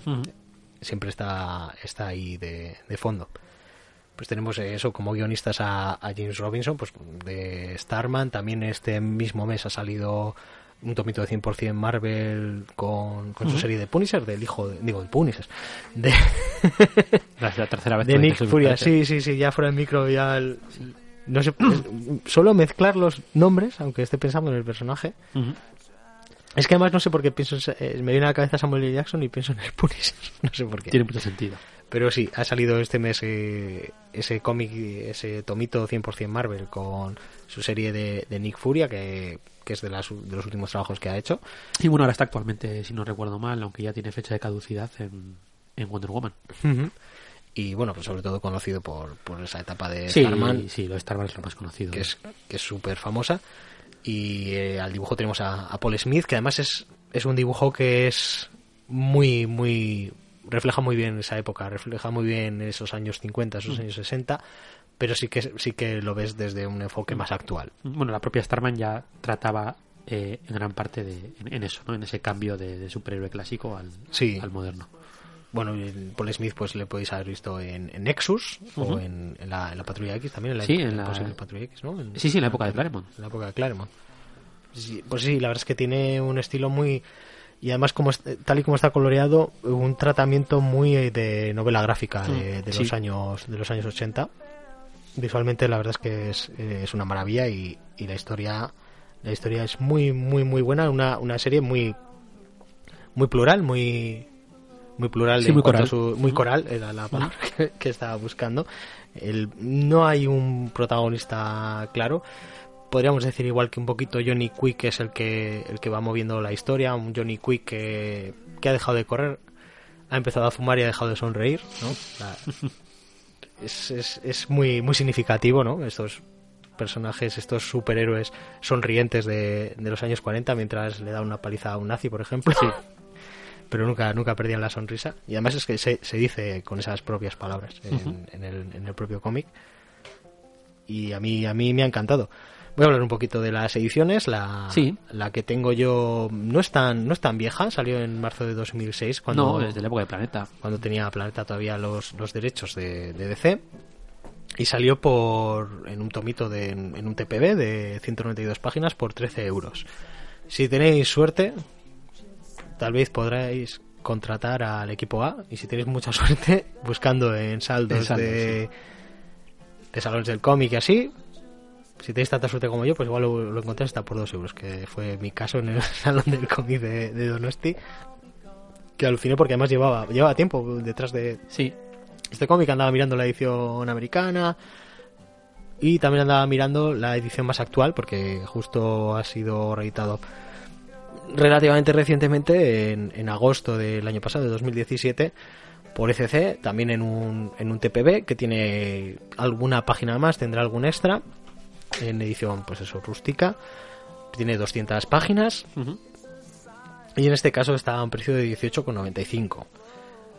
Siempre está está ahí de, de fondo. Pues tenemos eso como guionistas a, a James Robinson, pues de Starman. También este mismo mes ha salido un tomito de 100% Marvel con, con su serie de Punisher, del hijo, de, digo, de Punisher, de, [LAUGHS] La, la tercera vez de Nick Furia. Sí, sí, sí, ya fuera del micro, ya. el- no sé, solo mezclar los nombres, aunque esté pensando en el personaje. Es que además no sé por qué pienso, en- eh, me viene a la cabeza Samuel L. Jackson y pienso en el Punisher, [LAUGHS] no sé por qué. Tiene mucho sentido. Pero sí, ha salido este mes eh, ese cómic, ese tomito 100% Marvel con su serie de, de Nick Furia, que, que es de, las, de los últimos trabajos que ha hecho. Y bueno, ahora está actualmente, si no recuerdo mal, aunque ya tiene fecha de caducidad en, en Wonder Woman. Y bueno, pues sobre todo conocido por, por esa etapa de Sí, Starman, sí, lo de Starman es lo más conocido. que es que es súper famosa. Y eh, al dibujo tenemos a, a Paul Smith, que además es, es un dibujo que es muy, muy. refleja muy bien esa época, refleja muy bien esos años 50, esos años 60, pero sí que, sí que lo ves desde un enfoque más actual. Bueno, la propia Starman ya trataba eh, en gran parte de, en, en eso, ¿no? En ese cambio de, de superhéroe clásico al, Sí. al moderno. Bueno, Paul Smith pues le podéis haber visto en, en Nexus o en, en la, en la Patrulla X también, en la, Sí, en la- posible Patrulla X, Sí, sí, en la época de Claremont. en la época de Claremont. Sí, pues sí, la verdad es que tiene un estilo muy... Y además, como es- tal y como está coloreado, un tratamiento muy eh, de novela gráfica de, Mm, de sí. los años de los años 80. Visualmente, la verdad es que es, eh, es una maravilla y, y la historia la historia es muy, muy, muy buena. Una, una serie muy muy plural, muy muy plural Sí, muy coral. su- muy coral era la palabra que, que estaba buscando El- no hay un protagonista claro podríamos decir igual que un poquito Johnny Quick es el que el que va moviendo la historia un Johnny Quick que, que ha dejado de correr ha empezado a fumar y ha dejado de sonreír ¿no? La- es, es, es muy muy significativo no estos personajes estos superhéroes sonrientes de, de los años 40 mientras le da una paliza a un nazi por ejemplo. Pero nunca nunca perdían la sonrisa. Y además es que se, se dice con esas propias palabras en, en el, en el propio cómic. Y a mí a mí me ha encantado voy a hablar un poquito de las ediciones. La Sí. la que tengo yo no es tan no es tan vieja. Salió en marzo de 2006 cuando No, desde la época de Planeta. cuando tenía Planeta todavía los, los derechos de, de DC y salió por en un tomito de en un TPB de 192 páginas por 13 euros. Si tenéis suerte tal vez podréis contratar al equipo A. Y si tenéis mucha [LAUGHS] suerte buscando en saldos, En saldos, de, de salones del cómic y así si tenéis tanta suerte como yo pues igual lo, lo encontráis hasta por 2 euros que fue mi caso en el [LAUGHS] salón del cómic de, de Donosti que aluciné porque además llevaba llevaba tiempo detrás de Sí, este cómic andaba mirando la edición americana y también andaba mirando la edición más actual porque justo ha sido reeditado relativamente recientemente en, en agosto del año pasado de 2017 por ECC también en un, en un TPB que tiene alguna página más tendrá algún extra en edición pues eso rústica tiene 200 páginas y en este caso está a un precio de 18,95.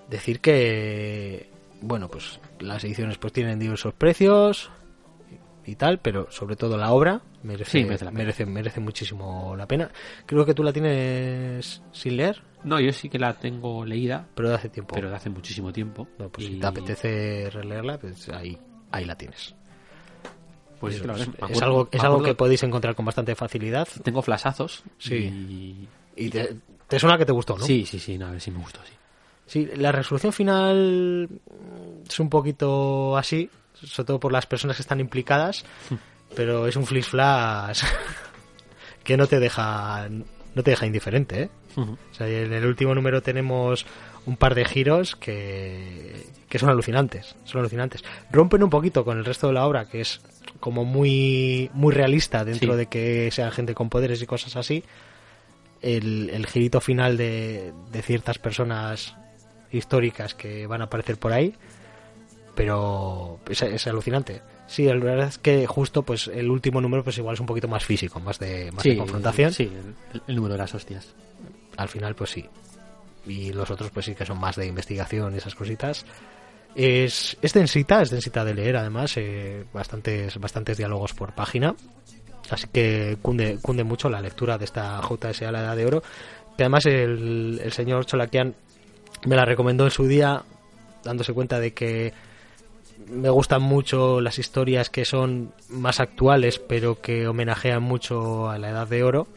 Decir que, bueno, pues las ediciones pues tienen diversos precios y tal, pero sobre todo la obra merece, Sí, merece la merece, merece muchísimo la pena. Creo que tú la tienes sin leer, No, yo sí que la tengo leída, pero de hace tiempo. pero de hace muchísimo tiempo. No, pues Y, si te apetece releerla, pues ahí, ahí la tienes. Pues es, algo, es algo que podéis encontrar con bastante facilidad. Tengo flashazos. Sí. y- Y te, te suena que te gustó, ¿no? Sí, sí, sí, no, a ver si me gustó, sí. Sí, la resolución final es un poquito así, sobre todo por las personas que están implicadas, pero es un flash flash [LAUGHS] que no te deja no te deja indiferente, ¿eh? O sea, en el último número tenemos un par de giros que, que son alucinantes, son alucinantes. Rompen un poquito con el resto de la obra, que es como muy muy realista dentro Sí. de que sea gente con poderes y cosas así. El, el girito final de, de ciertas personas históricas que van a aparecer por ahí, pero es, es alucinante. Sí, la verdad es que justo pues el último número pues igual es un poquito más físico, más de, más de confrontación. Sí, el, el número de las hostias. Al final pues sí. Y los otros pues sí que son más de investigación y esas cositas. Es, es densita, es densita de leer además, eh, bastantes, bastantes diálogos por página. Así que cunde, cunde mucho la lectura de esta JSA La Edad de Oro. Que además el, el señor Cholakian me la recomendó en su día, dándose cuenta de que me gustan mucho las historias que son más actuales, pero que homenajean mucho a la Edad de Oro,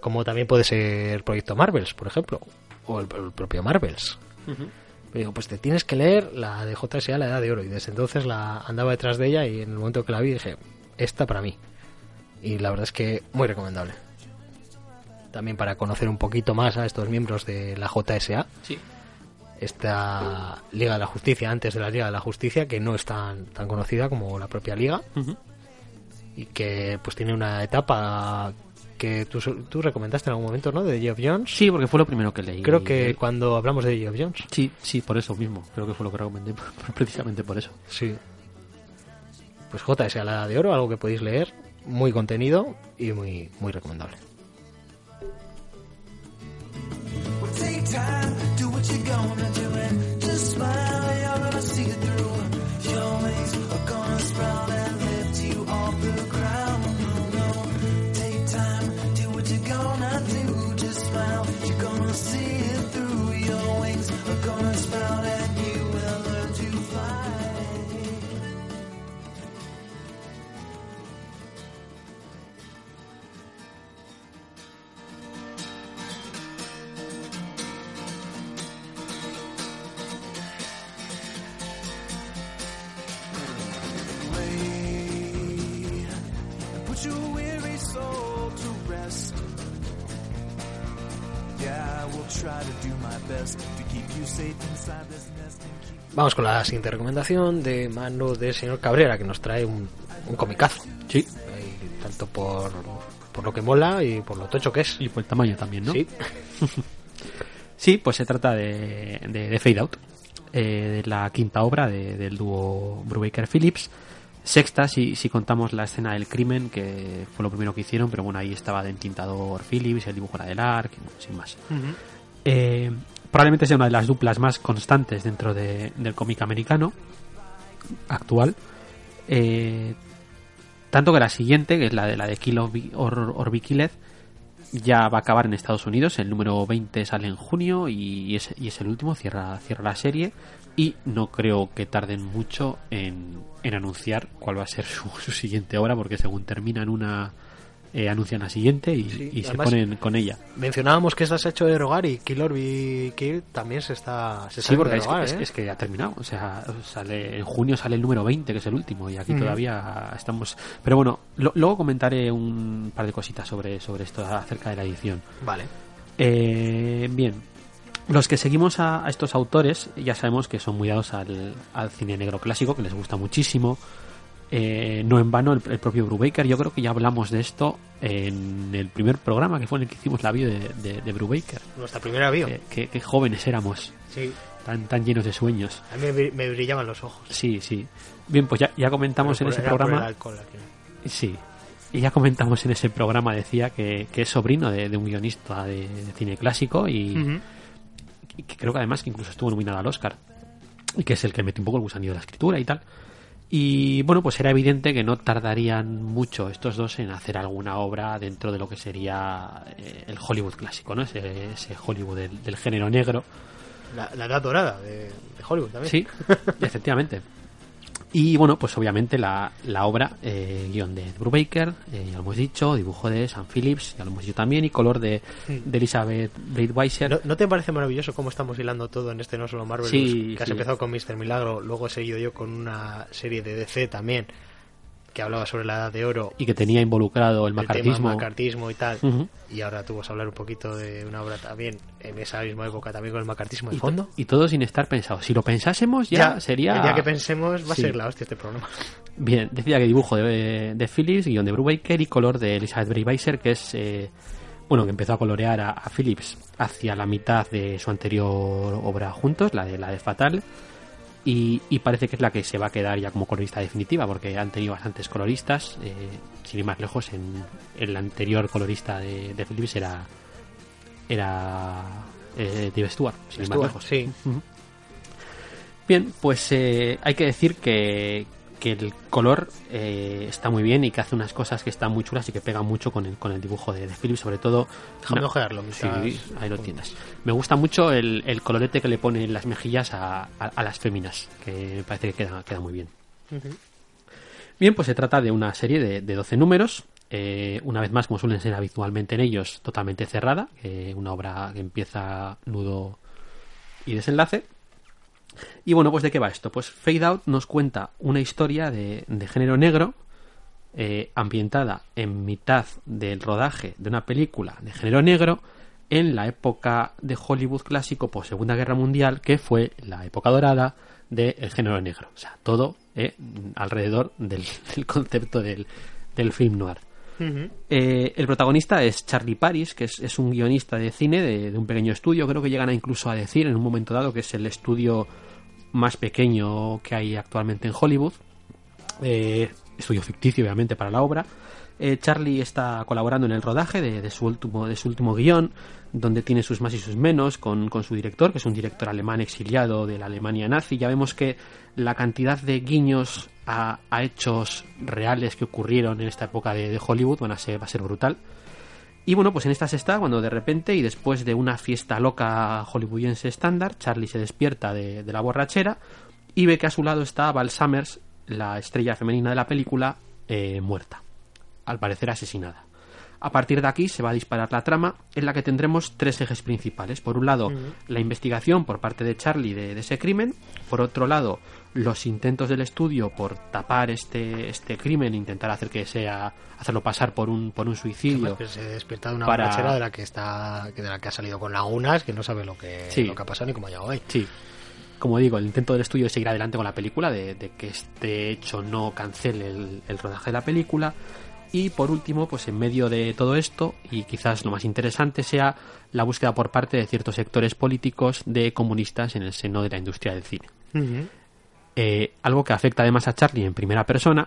como también puede ser Proyecto Marvels, por ejemplo, o el, el propio Marvels. Me digo, pues te tienes que leer la de JSA, la Edad de Oro, y desde entonces la andaba detrás de ella y en el momento que la vi dije, esta para mí. Y la verdad es que muy recomendable. También para conocer un poquito más a estos miembros de la JSA, Sí. esta Liga de la Justicia antes de la Liga de la Justicia, que no es tan, tan conocida como la propia Liga, y que pues tiene una etapa que tú, tú recomendaste en algún momento, ¿no? De Geoff Jones. Sí, porque fue lo primero que leí. Creo que cuando hablamos de Geoff Jones. Sí, sí, por eso mismo. Creo que fue lo que recomendé, [LAUGHS] precisamente por eso. Sí. Pues JSA, la Edad de Oro, algo que podéis leer muy contenido y muy, muy recomendable. Vamos con la siguiente recomendación de mano del señor Cabrera, que nos trae un, un comicazo. Sí. tanto por, por lo que mola y por lo tocho que es. Y por el tamaño también, ¿no? Sí. [LAUGHS] sí, pues se trata de, de, de Fade Out, eh, de la quinta obra de- del dúo Brubaker Phillips. Sexta, si, si contamos la escena del crimen, que fue lo primero que hicieron, pero bueno, ahí estaba de entintador Phillips, el dibujo era del Ark, sin más. Eh, probablemente sea una de las duplas más constantes dentro de- del cómic americano actual. Eh, tanto que la siguiente, que es la de la de Kill or, or- ya va a acabar en Estados Unidos. El número 20 sale en junio y es, y es el último, cierra, cierra la serie. Y no creo que tarden mucho en, en anunciar cuál va a ser [LAUGHS] su, su siguiente obra, porque según terminan una, eh, anuncian la siguiente y, Sí, y se ponen con ella. Mencionábamos que ha hecho de rogar y Kill or Be Kill también se está, se Sí, porque es- ¿eh? es que ha terminado. O sea, sale en junio sale el número 20, que es el último, y aquí todavía estamos. Pero bueno, lo- luego comentaré un par de cositas sobre, sobre esto acerca de la edición. Vale. Eh, bien, los que seguimos a, a estos autores ya sabemos que son muy dados al, al cine negro clásico, que les gusta muchísimo. Eh, no en vano, el, el propio Brubaker, yo creo que ya hablamos de esto en el primer programa, que fue en el que hicimos la bio de, de, de Brubaker. Nuestra primera bio. Eh, qué- qué jóvenes éramos, Sí. tan, tan llenos de sueños. A mí me, bri- me brillaban los ojos. Sí, sí. Bien, pues ya, ya comentamos Pero en ese programa. alcohol. Sí. Y ya comentamos en ese programa, decía que, que es sobrino de, de un guionista de, cine clásico y, que creo que además que incluso estuvo nominado al Oscar. Y que es el que mete un poco el gusanillo de la escritura y tal. Y bueno, pues era evidente que no tardarían mucho estos dos en hacer alguna obra dentro de lo que sería eh, el Hollywood clásico, ¿no? Ese, ese Hollywood del, del género negro. La, la edad dorada de, de Hollywood también. Sí, [LAUGHS] efectivamente. Y bueno, pues obviamente la, la obra, eh, guion de Brubaker, eh, ya lo hemos dicho, dibujo de Sam Phillips, ya lo hemos dicho también, y color de, de Elizabeth Breitweiser. ¿No, ¿No te parece maravilloso cómo estamos hilando todo en este No Solo Marvel? Sí, que has sí. empezado con Mr. Milagro, luego he seguido yo con una serie de DC también, que hablaba sobre la Edad de Oro, Y que tenía involucrado el el tema macartismo. macartismo y tal. Y ahora tú vas a hablar un poquito de una obra también, en esa misma época también con el macartismo de fondo. Y todo sin estar pensado. Si lo pensásemos ya, sería... El día que pensemos va a Sí. ser la hostia este programa. [LAUGHS] Bien, decía que dibujo de, de Phillips, guion de Brubaker y color de Elizabeth Breitweiser, que es... eh, bueno, que empezó a colorear a, a Phillips hacia la mitad de su anterior obra juntos, la de la de Fatal, y, y parece que es la que se va a quedar ya como colorista definitiva, porque han tenido bastantes coloristas, eh, sin ir más lejos, en el anterior colorista de, de Phillips era era eh, Dave Stewart, sin ir más lejos. sí. Bien, pues eh, hay que decir que, que el color eh, está muy bien y que hace unas cosas que están muy chulas y que pegan mucho con el, con el dibujo de, de sobre todo... Déjame una- ojearlo mientras- Sí, ahí lo tienes. Me gusta mucho el, el colorete que le pone en las mejillas a, a- a las féminas, que me parece que queda, queda muy bien. Bien, pues se trata de una serie de, de 12 números. eh, una vez más, como suelen ser habitualmente en ellos, totalmente cerrada. eh, una obra que empieza nudo y desenlace. Y bueno, pues ¿de qué va esto? Pues Fade Out nos cuenta una historia de, de género negro eh, ambientada en mitad del rodaje de una película de género negro en la época de Hollywood clásico post Segunda Guerra Mundial, que fue la época dorada del género negro. O sea, todo eh, alrededor del, [LAUGHS] del concepto del, del film noir. Eh, el protagonista es Charlie Paris, que es, un guionista de cine de, un pequeño estudio. Creo que llegan incluso a decir en un momento dado que es el estudio más pequeño que hay actualmente en Hollywood. Eh, estudio ficticio, obviamente, para la obra. eh, Charlie está colaborando en el rodaje de su último guion, donde tiene sus más y sus menos con, su director, que es un director alemán exiliado de la Alemania nazi. Ya vemos que la cantidad de guiños a, hechos reales que ocurrieron en esta época de, Hollywood a ser, va a ser brutal. Y bueno, pues en estas está cuando de repente y después de una fiesta loca hollywoodiense estándar, Charlie se despierta de, de la borrachera y ve que a su lado está Val Summers, la estrella femenina de la película, eh, muerta, al parecer asesinada. A partir de aquí se va a disparar la trama en la que tendremos tres ejes principales. Por un lado, la investigación por parte de Charlie de, ese crimen. Por otro lado, los intentos del estudio por tapar este, este crimen, intentar hacer que sea hacerlo pasar por un por un suicidio. se despierta de una para... de la que está de la que ha salido con lagunas, que no sabe lo que, lo que ha pasado ni cómo ha llegado ahí. Sí como digo, el intento del estudio de seguir adelante con la película, de, que este hecho no cancele el, rodaje de la película. Y por último, pues en medio de todo esto, y quizás lo más interesante sea la búsqueda por parte de ciertos sectores políticos de comunistas en el seno de la industria del cine. Eh, algo que afecta además a Charlie en primera persona,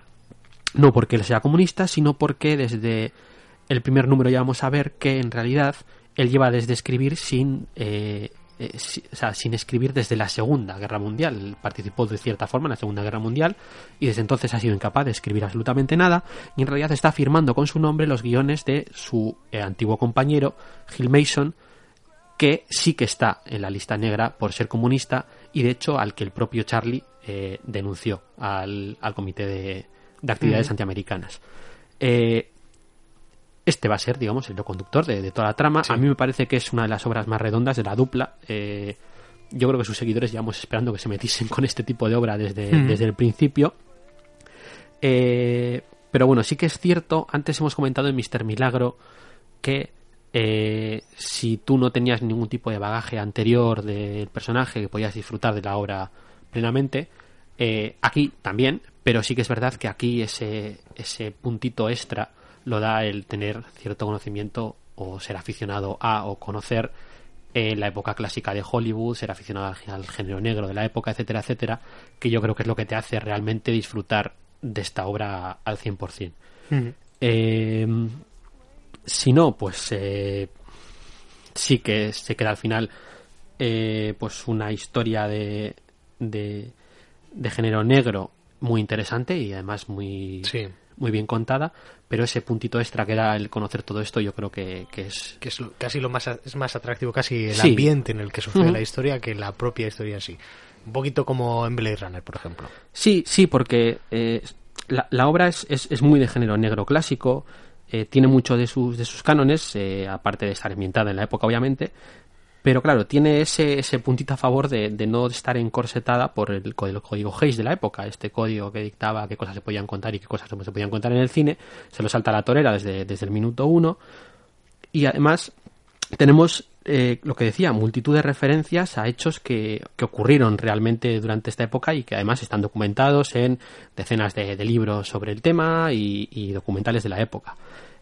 no porque él sea comunista, sino porque desde el primer número ya vamos a ver que en realidad él lleva desde escribir sin eh, eh, o sea, sin escribir desde la Segunda Guerra Mundial. Participó de cierta forma en la Segunda Guerra Mundial y desde entonces ha sido incapaz de escribir absolutamente nada y en realidad está firmando con su nombre los guiones de su eh, antiguo compañero Gil Mason que sí que está en la lista negra por ser comunista y de hecho al que el propio Charlie eh, denunció al, Comité de, Actividades Antiamericanas. Eh, este va a ser, digamos, el conductor de, toda la trama. A mí me parece que es una de las obras más redondas de la dupla. Eh, yo creo que sus seguidores llevamos esperando que se metiesen [LAUGHS] con este tipo de obra desde, desde el principio. Eh, pero bueno, sí que es cierto, antes hemos comentado en Mister Milagro que eh, si tú no tenías ningún tipo de bagaje anterior del personaje, que podías disfrutar de la obra plenamente, aquí también, pero sí que es verdad que aquí ese, ese puntito extra lo da el tener cierto conocimiento o ser aficionado a o conocer eh, la época clásica de Hollywood, ser aficionado al, género negro de la época, etcétera, etcétera, que yo creo que es lo que te hace realmente disfrutar de esta obra al 100%. Em, si no, pues eh, sí que se queda al final eh, pues una historia de, de, de género negro muy interesante y además muy, muy bien contada, pero ese puntito extra que da el conocer todo esto yo creo que, es... Que es casi lo más, es más atractivo, casi el ambiente en el que sucede la historia que la propia historia en sí. Un poquito como en Blade Runner, por ejemplo. Sí, sí, porque eh, la, obra es, es, muy de género negro clásico, eh, tiene mucho de sus, de sus cánones, eh, aparte de estar ambientada en la época, obviamente, pero claro, tiene ese, puntito a favor de, no estar encorsetada por el, código Hayes de la época, este código que dictaba qué cosas se podían contar y qué cosas no se podían contar en el cine, se lo salta la torera desde, el minuto uno. Y además tenemos eh, lo que decía, multitud de referencias a hechos que, ocurrieron realmente durante esta época y que además están documentados en decenas de, libros sobre el tema y documentales de la época.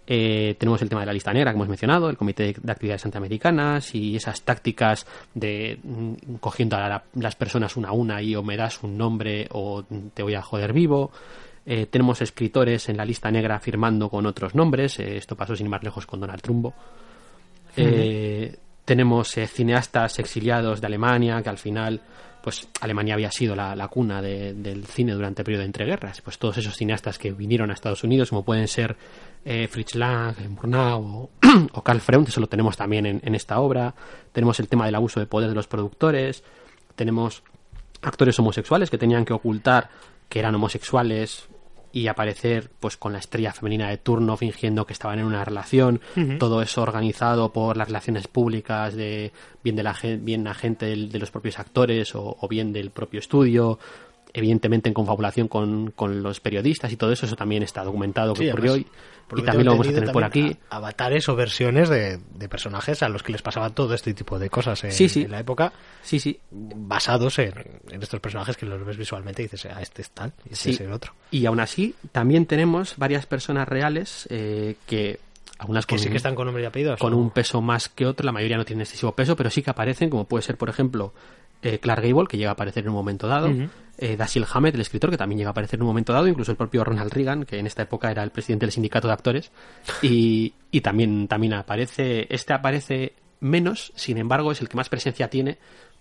Eh, tenemos el tema de la lista negra que hemos mencionado, el Comité de Actividades Antiamericanas y esas tácticas de mm, cogiendo a las personas una a una y o me das un nombre o te voy a joder vivo. Eh, tenemos escritores en la lista negra firmando con otros nombres. Eh, esto pasó sin ir más lejos con Donald Trumbo. tenemos cineastas exiliados de Alemania que al final pues Alemania había sido la, cuna del cine durante el periodo de entreguerras. Pues todos esos cineastas que vinieron a Estados Unidos, como pueden ser eh, Fritz Lang, Murnau [CLEARS THROAT] o, Karl Freund, eso lo tenemos también en, esta obra. Tenemos el tema del abuso de poder de los productores. Tenemos actores homosexuales que tenían que ocultar que eran homosexuales y aparecer pues con la estrella femenina de turno fingiendo que estaban en una relación. Todo eso organizado por las relaciones públicas de bien de la bien la gente de, los propios actores o, bien del propio estudio evidentemente en confabulación con, con, los periodistas y todo eso, eso también está documentado que ocurrió hoy y también lo vamos a tener por aquí. Avatares o versiones de, personajes a los que les pasaba todo este tipo de cosas en, la época. Sí, sí. Basados en, estos personajes que los ves visualmente y dices, ah, este es tal y este es el otro. Y aún así, también tenemos varias personas reales eh, que algunas que sí que están con nombre y apellidos con un peso más que otro la mayoría no tienen excesivo peso pero sí que aparecen como puede ser por ejemplo eh, Clark Gable, que llega a aparecer en un momento dado, eh, Dashiell Hammett, el escritor, que también llega a aparecer en un momento dado, incluso el propio Ronald Reagan, que en esta época era el presidente del sindicato de actores, y, y también, también aparece, este aparece menos, sin embargo, es el que más presencia tiene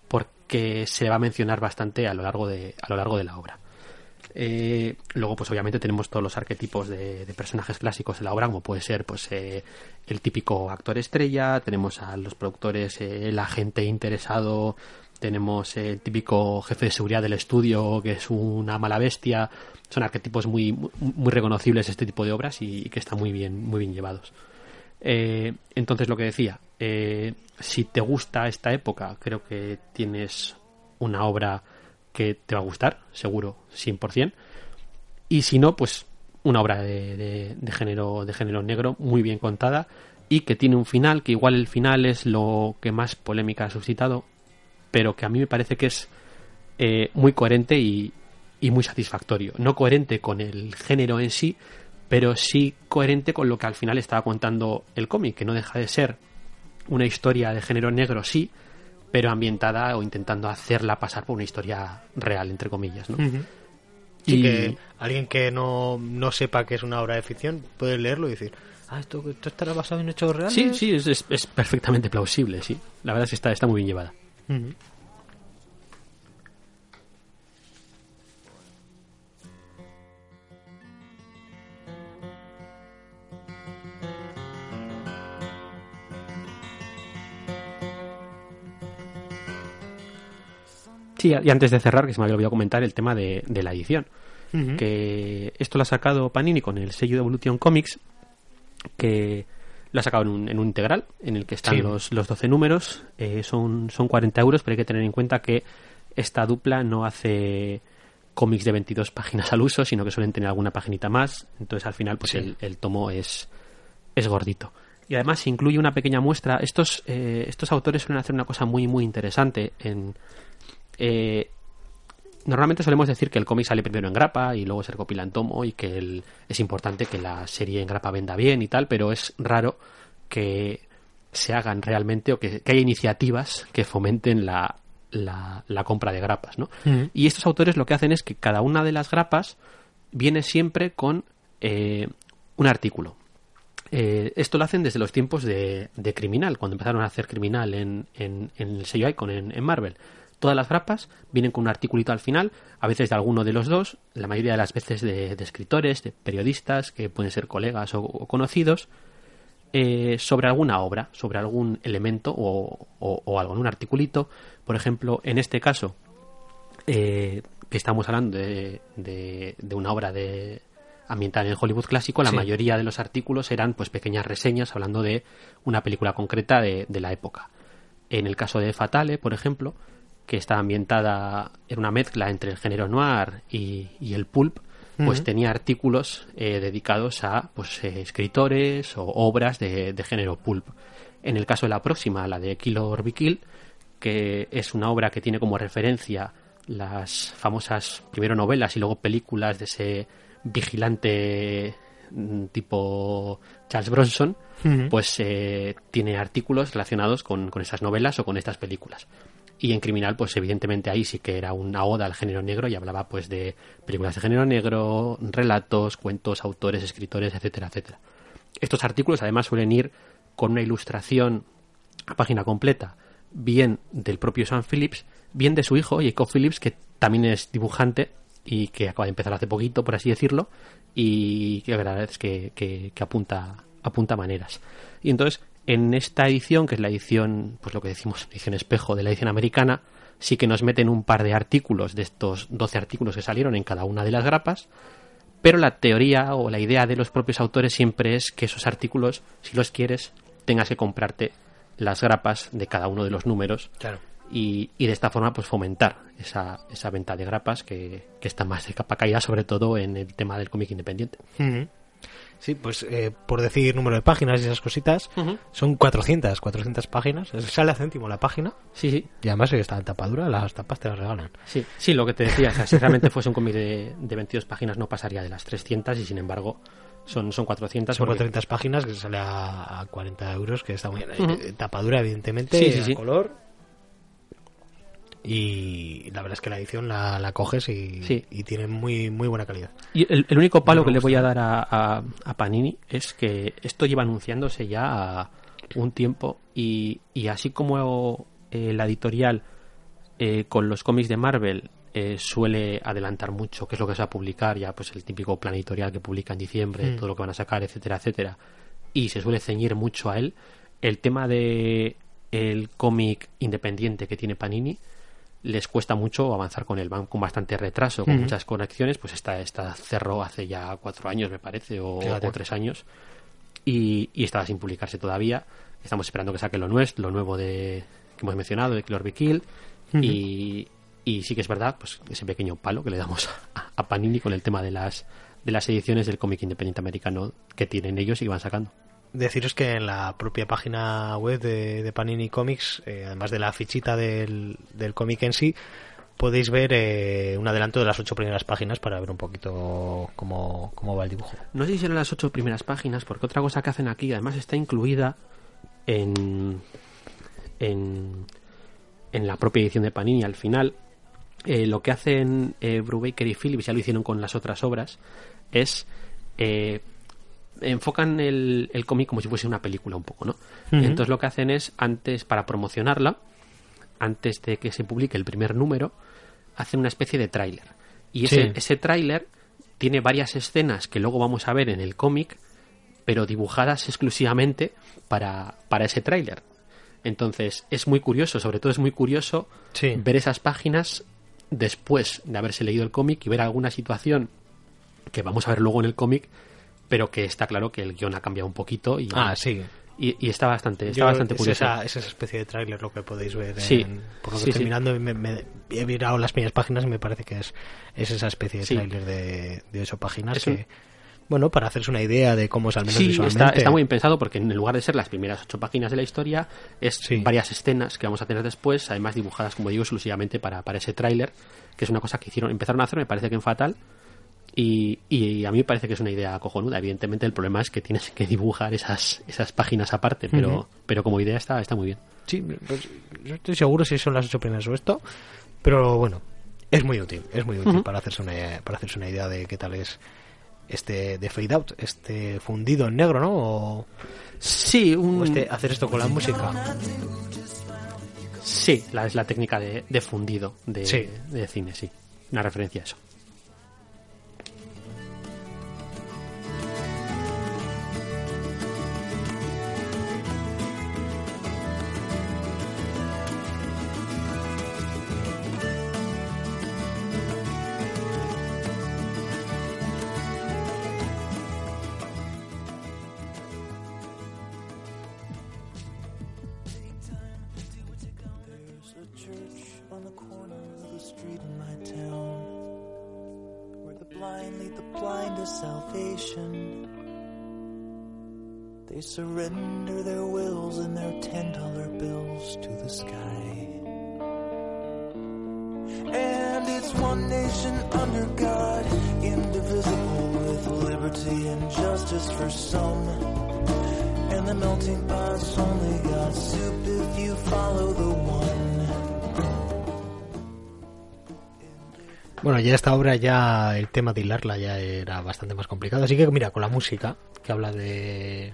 porque se va a mencionar bastante a lo largo de, a lo largo de la obra. Eh, luego, pues obviamente tenemos todos los arquetipos de, personajes clásicos de la obra, como puede ser pues eh, el típico actor estrella, tenemos a los productores, eh, el agente interesado, tenemos el típico jefe de seguridad del estudio, que es una mala bestia. Son arquetipos muy, muy, reconocibles este tipo de obras y, que están muy bien, muy bien llevados. entonces, lo que decía, si te gusta esta época, creo que tienes una obra que te va a gustar, seguro, 100%. Y si no, pues una obra de, de, género, de género negro muy bien contada y que tiene un final, que igual el final es lo que más polémica ha suscitado, pero que a mí me parece que es eh, muy coherente y, y muy satisfactorio. No coherente con el género en sí, pero sí coherente con lo que al final estaba contando el cómic, que no deja de ser una historia de género negro, sí, pero ambientada o intentando hacerla pasar por una historia real, entre comillas, ¿no? y que alguien que no, sepa que es una obra de ficción puede leerlo y decir, ah, esto, esto estará basado en hechos reales. Sí, sí, es, es, perfectamente plausible, sí. La verdad es que está, está muy bien llevada. Y antes de cerrar, que se me había olvidado comentar el tema de, la edición. Que esto lo ha sacado Panini con el sello de Evolution Comics, que lo ha sacado en un, en un integral, en el que están los, los 12 números. Eh, son, son 40 euros, pero hay que tener en cuenta que esta dupla no hace cómics de 22 páginas al uso, sino que suelen tener alguna paginita más. Entonces, al final, pues el, el, tomo es, es gordito. Y además se incluye una pequeña muestra. Estos, eh, estos autores suelen hacer una cosa muy, muy interesante en eh, normalmente solemos decir que el cómic sale primero en grapa y luego se recopila en tomo y que es importante que la serie en grapa venda bien y tal, pero es raro que se hagan realmente o que, haya iniciativas que fomenten la, la, compra de grapas, ¿no? Y estos autores lo que hacen es que cada una de las grapas viene siempre con eh, un artículo. Eh, esto lo hacen desde los tiempos de, Criminal, cuando empezaron a hacer Criminal en, en, el sello Icon, en Marvel Todas las grapas vienen con un articulito al final, a veces de alguno de los dos, la mayoría de las veces de, escritores, de periodistas, que pueden ser colegas o, conocidos, eh, sobre alguna obra, sobre algún elemento o, o, algo, en un articulito. Por ejemplo, en este caso, eh, que estamos hablando de, de, una obra de ambiental en Hollywood clásico, la mayoría de los artículos eran pues pequeñas reseñas hablando de una película concreta de, de la época. En el caso de Fatale, por ejemplo, que está ambientada en una mezcla entre el género noir y, el pulp, pues tenía artículos eh, dedicados a pues, eh, escritores o obras de, género pulp. En el caso de la próxima, la de Kill or Be Kill, que es una obra que tiene como referencia las famosas primero novelas y luego películas de ese vigilante mm, tipo Charles Bronson, pues eh, tiene artículos relacionados con, con esas novelas o con estas películas. Y en Criminal, pues evidentemente ahí sí que era una oda al género negro y hablaba pues de películas de género negro, relatos, cuentos, autores, escritores, etcétera, etcétera. Estos artículos además suelen ir con una ilustración a página completa, bien del propio Sam Phillips, bien de su hijo, Jacob Phillips, que también es dibujante y que acaba de empezar hace poquito, por así decirlo, y que la verdad es que, que, que apunta, apunta maneras. Y entonces en esta edición, que es la edición, pues lo que decimos, edición espejo de la edición americana, sí que nos meten un par de artículos de estos 12 artículos que salieron en cada una de las grapas, pero la teoría o la idea de los propios autores siempre es que esos artículos, si los quieres, tengas que comprarte las grapas de cada uno de los números. Y, de esta forma, pues fomentar esa, esa venta de grapas que, está más de capa caída, sobre todo en el tema del cómic independiente. Sí, pues eh, por decir número de páginas y esas cositas, son 400, 400 páginas. Sale a céntimo la página. Sí, sí. Y además está en tapadura, las tapas te las regalan. Sí, sí, lo que te decía, si realmente fuese un cómic de, de 22 páginas no pasaría de las 300 y sin embargo son, son 400. Son 400 páginas que sale a, 40 euros, que está muy bien. Eh, tapadura, evidentemente, sí, sí, color. Y la verdad es que la edición la, la coges y, Sí. y tiene muy muy buena calidad. Y el, el único palo que le voy a dar a, a- a Panini es que esto lleva anunciándose ya a un tiempo y, y así como eh, la editorial eh, con los cómics de Marvel eh, suele adelantar mucho qué es lo que se va a publicar, ya pues el típico plan editorial que publica en diciembre, Mm. todo lo que van a sacar, etcétera, etcétera, y se suele ceñir mucho a él, el tema de el cómic independiente que tiene Panini les cuesta mucho avanzar con él, van con bastante retraso, con muchas conexiones, pues esta, esta cerró hace ya cuatro años, me parece, o, o tres años, y, y estaba sin publicarse todavía. Estamos esperando que saque lo nuestro, lo nuevo de que hemos mencionado, de Kill or Be Killed, Ujú. y, y sí que es verdad, pues ese pequeño palo que le damos a, a Panini con el tema de las de las ediciones del cómic independiente americano que tienen ellos y que van sacando. Deciros que en la propia página web de, Panini Comics, eh, además de la fichita del, del cómic en sí, podéis ver eh, un adelanto de las ocho primeras páginas para ver un poquito cómo, cómo va el dibujo. No sé si serán las ocho primeras páginas, porque otra cosa que hacen aquí, además está incluida en, en, en la propia edición de Panini al final. eh, lo que hacen eh, Brubaker y Phillips, ya lo hicieron con las otras obras, es eh, enfocan el, el cómic como si fuese una película un poco, ¿no? Entonces lo que hacen es, antes, para promocionarla, antes de que se publique el primer número, hacen una especie de tráiler. Y ese, Sí. ese tráiler tiene varias escenas que luego vamos a ver en el cómic, pero dibujadas exclusivamente para, para ese tráiler. Entonces es muy curioso, sobre todo es muy curioso Sí. ver esas páginas después de haberse leído el cómic y ver alguna situación que vamos a ver luego en el cómic, pero que está claro que el guion ha cambiado un poquito y, Ah, sí. y, y está bastante, está Yo- bastante es curioso. esa, es esa especie de tráiler lo que podéis ver. Sí. en- por lo que Sí, estoy sí. mirando, y me- me- he mirado las primeras páginas y me parece que es, es esa especie de Sí. tráiler de, de ocho páginas Es un- que, bueno, para hacerse una idea de cómo es al menos Sí, visualmente. está, está muy bien pensado porque en lugar de ser las primeras ocho páginas de la historia, es Sí. varias escenas que vamos a tener después, además dibujadas, como digo, exclusivamente para, para ese tráiler, que es una cosa que hicieron, empezaron a hacer, me parece que en Fatal, y, y a mí me parece que es una idea cojonuda. Evidentemente el problema es que tienes que dibujar esas, esas páginas aparte, pero, pero como idea está, está muy bien. Sí, pues, no estoy seguro si son las ocho primeras o esto, pero bueno, es muy útil, es muy útil para hacerse una para hacerse una idea de qué tal es este de fade out, este fundido en negro, ¿no? O, Sí, o este hacer esto con la música. sí la, es la técnica de, de fundido de, Sí. de cine, sí. Una referencia a eso. Esta obra ya el tema de hilarla ya era bastante más complicado, así que mira, con la música que habla de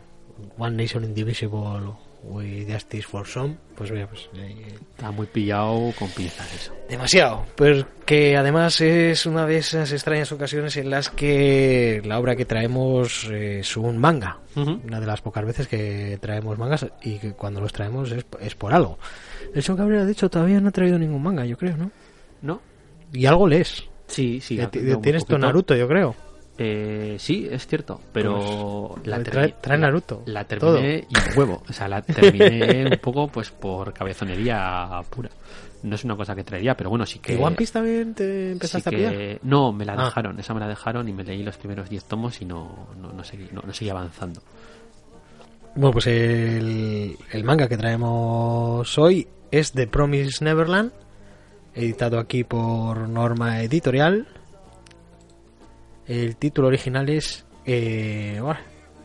One Nation Indivisible with Justice for Some, pues mira, pues eh, Está muy pillado con pinzas eso. Demasiado, pues que además es una de esas extrañas ocasiones en las que la obra que traemos es un manga. Una de las pocas veces que traemos mangas y que cuando los traemos es, es por algo. El señor Cabrera, de hecho, todavía no ha traído ningún manga, yo creo, ¿no? ¿No? Y algo lees. Sí, sí. Que ha- Tienes tu. Naruto, yo creo. Eh, sí, es cierto, pero Pues, la trae- Naruto, La, terminé y un huevo. O sea, la terminé [LAUGHS] un poco pues por cabezonería pura. No es una cosa que traería, pero bueno, sí que. ¿Y One Piece también te sí empezaste a que- pillar? No, me la Ah. dejaron. Esa me la dejaron y me leí los primeros 10 tomos y no, no, no, seguí, no, no seguí avanzando. Bueno, pues el, el manga que traemos hoy es The Promise Neverland, editado aquí por Norma Editorial. El título original es... Eh,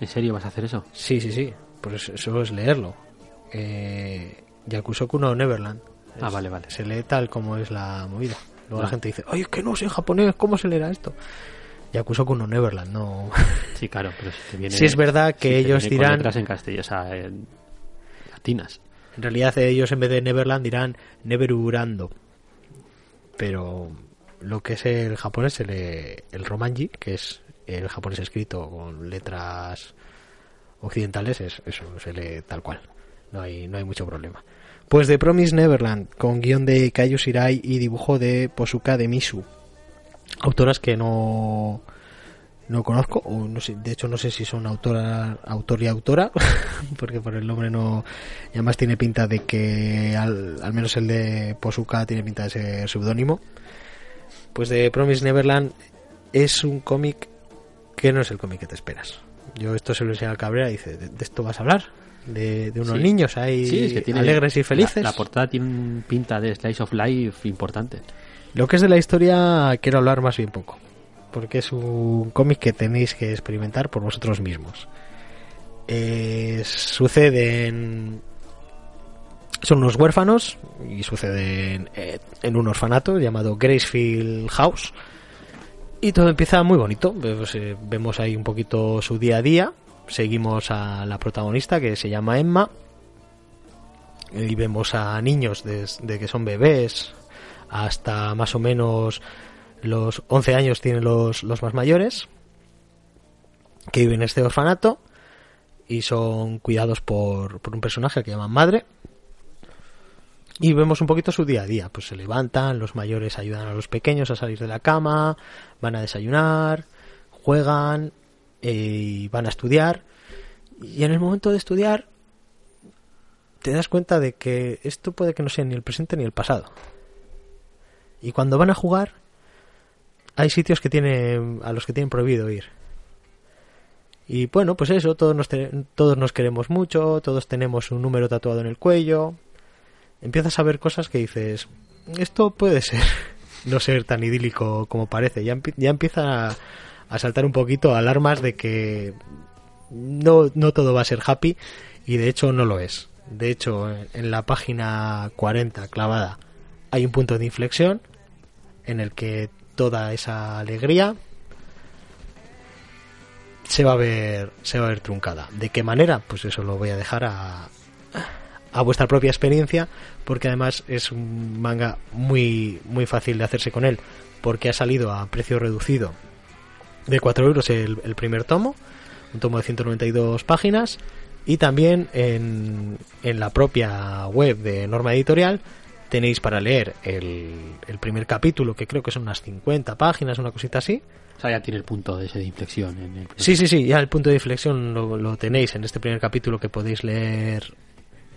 ¿En serio vas a hacer eso? sí, sí, sí, pues eso es leerlo. Eh, Yakusoku no Neverland. Ah, Es- vale, vale. Se lee tal como es la movida. Luego la Ah. gente dice, ay, es que no sé en japonés, ¿cómo se leerá esto? Yakusoku no Neverland, no. Sí, claro, pero si te [LAUGHS] viene... Sí, es verdad que si te ellos con dirán- letras en castellano, o sea, en latinas. En realidad ellos en vez de Neverland dirán Neverurando. Pero lo que es el japonés, lee el romanji, que es el japonés escrito con letras occidentales, es, eso se lee tal cual. No hay, no hay mucho problema. Pues de Promise Neverland, con guion de Kaiju Shirai y dibujo de Posuka de Misu. Autoras que no no conozco, o no sé, de hecho no sé si son autora, autor y autora, [LAUGHS] porque por el nombre no, y además tiene pinta de que al, al menos el de Posuka tiene pinta de ser seudónimo. Pues de Promise Neverland es un cómic que no es el cómic que te esperas. Yo esto se lo enseñé al Cabrera y dice, ¿de, de esto vas a hablar? De, de unos Sí. niños ahí Sí, es que tiene... alegres y felices. La, la portada tiene un pinta de Slice of Life importante. Lo que es de la historia quiero hablar más bien poco, porque es un cómic que tenéis que experimentar por vosotros mismos. Eh, sucede en... Son unos huérfanos y sucede en, eh, en un orfanato llamado Gracefield House. Y todo empieza muy bonito. Eh, vemos ahí un poquito su día a día. Seguimos a la protagonista que se llama Emma. Y vemos a niños desde que son bebés hasta más o menos los 11 años tienen los, los más mayores que viven en este orfanato y son cuidados por, por un personaje que llaman madre. Y vemos un poquito su día a día. Pues se levantan los mayores ayudan a los pequeños a salir de la cama van a desayunar juegan eh, y van a estudiar. Y en el momento de estudiar te das cuenta de que esto puede que no sea ni el presente ni el pasado. Y cuando van a jugar, hay sitios que tienen, a los que tienen prohibido ir. Y bueno, pues eso, todos nos, todos nos queremos mucho, todos tenemos un número tatuado en el cuello. Empiezas a ver cosas que dices, esto puede ser [LAUGHS] no ser tan idílico como parece. Ya, empie- ya empieza a, a saltar un poquito alarmas de que no, no todo va a ser happy y de hecho no lo es. De hecho, en- en la página 40 clavada hay un punto de inflexión en el que toda esa alegría se va a ver se va a ver truncada. ¿De qué manera? Pues eso lo voy a dejar a a vuestra propia experiencia porque además es un manga muy muy fácil de hacerse con él porque ha salido a precio reducido de 4 euros el, el primer tomo un tomo de 192 páginas y también en, en la propia web de Norma Editorial tenéis para leer el, el primer capítulo que creo que son unas 50 páginas una cosita así O sea, ya tiene el punto de ese de inflexión. En el Sí, sí, sí, ya el punto de inflexión lo, lo tenéis en este primer capítulo que podéis leer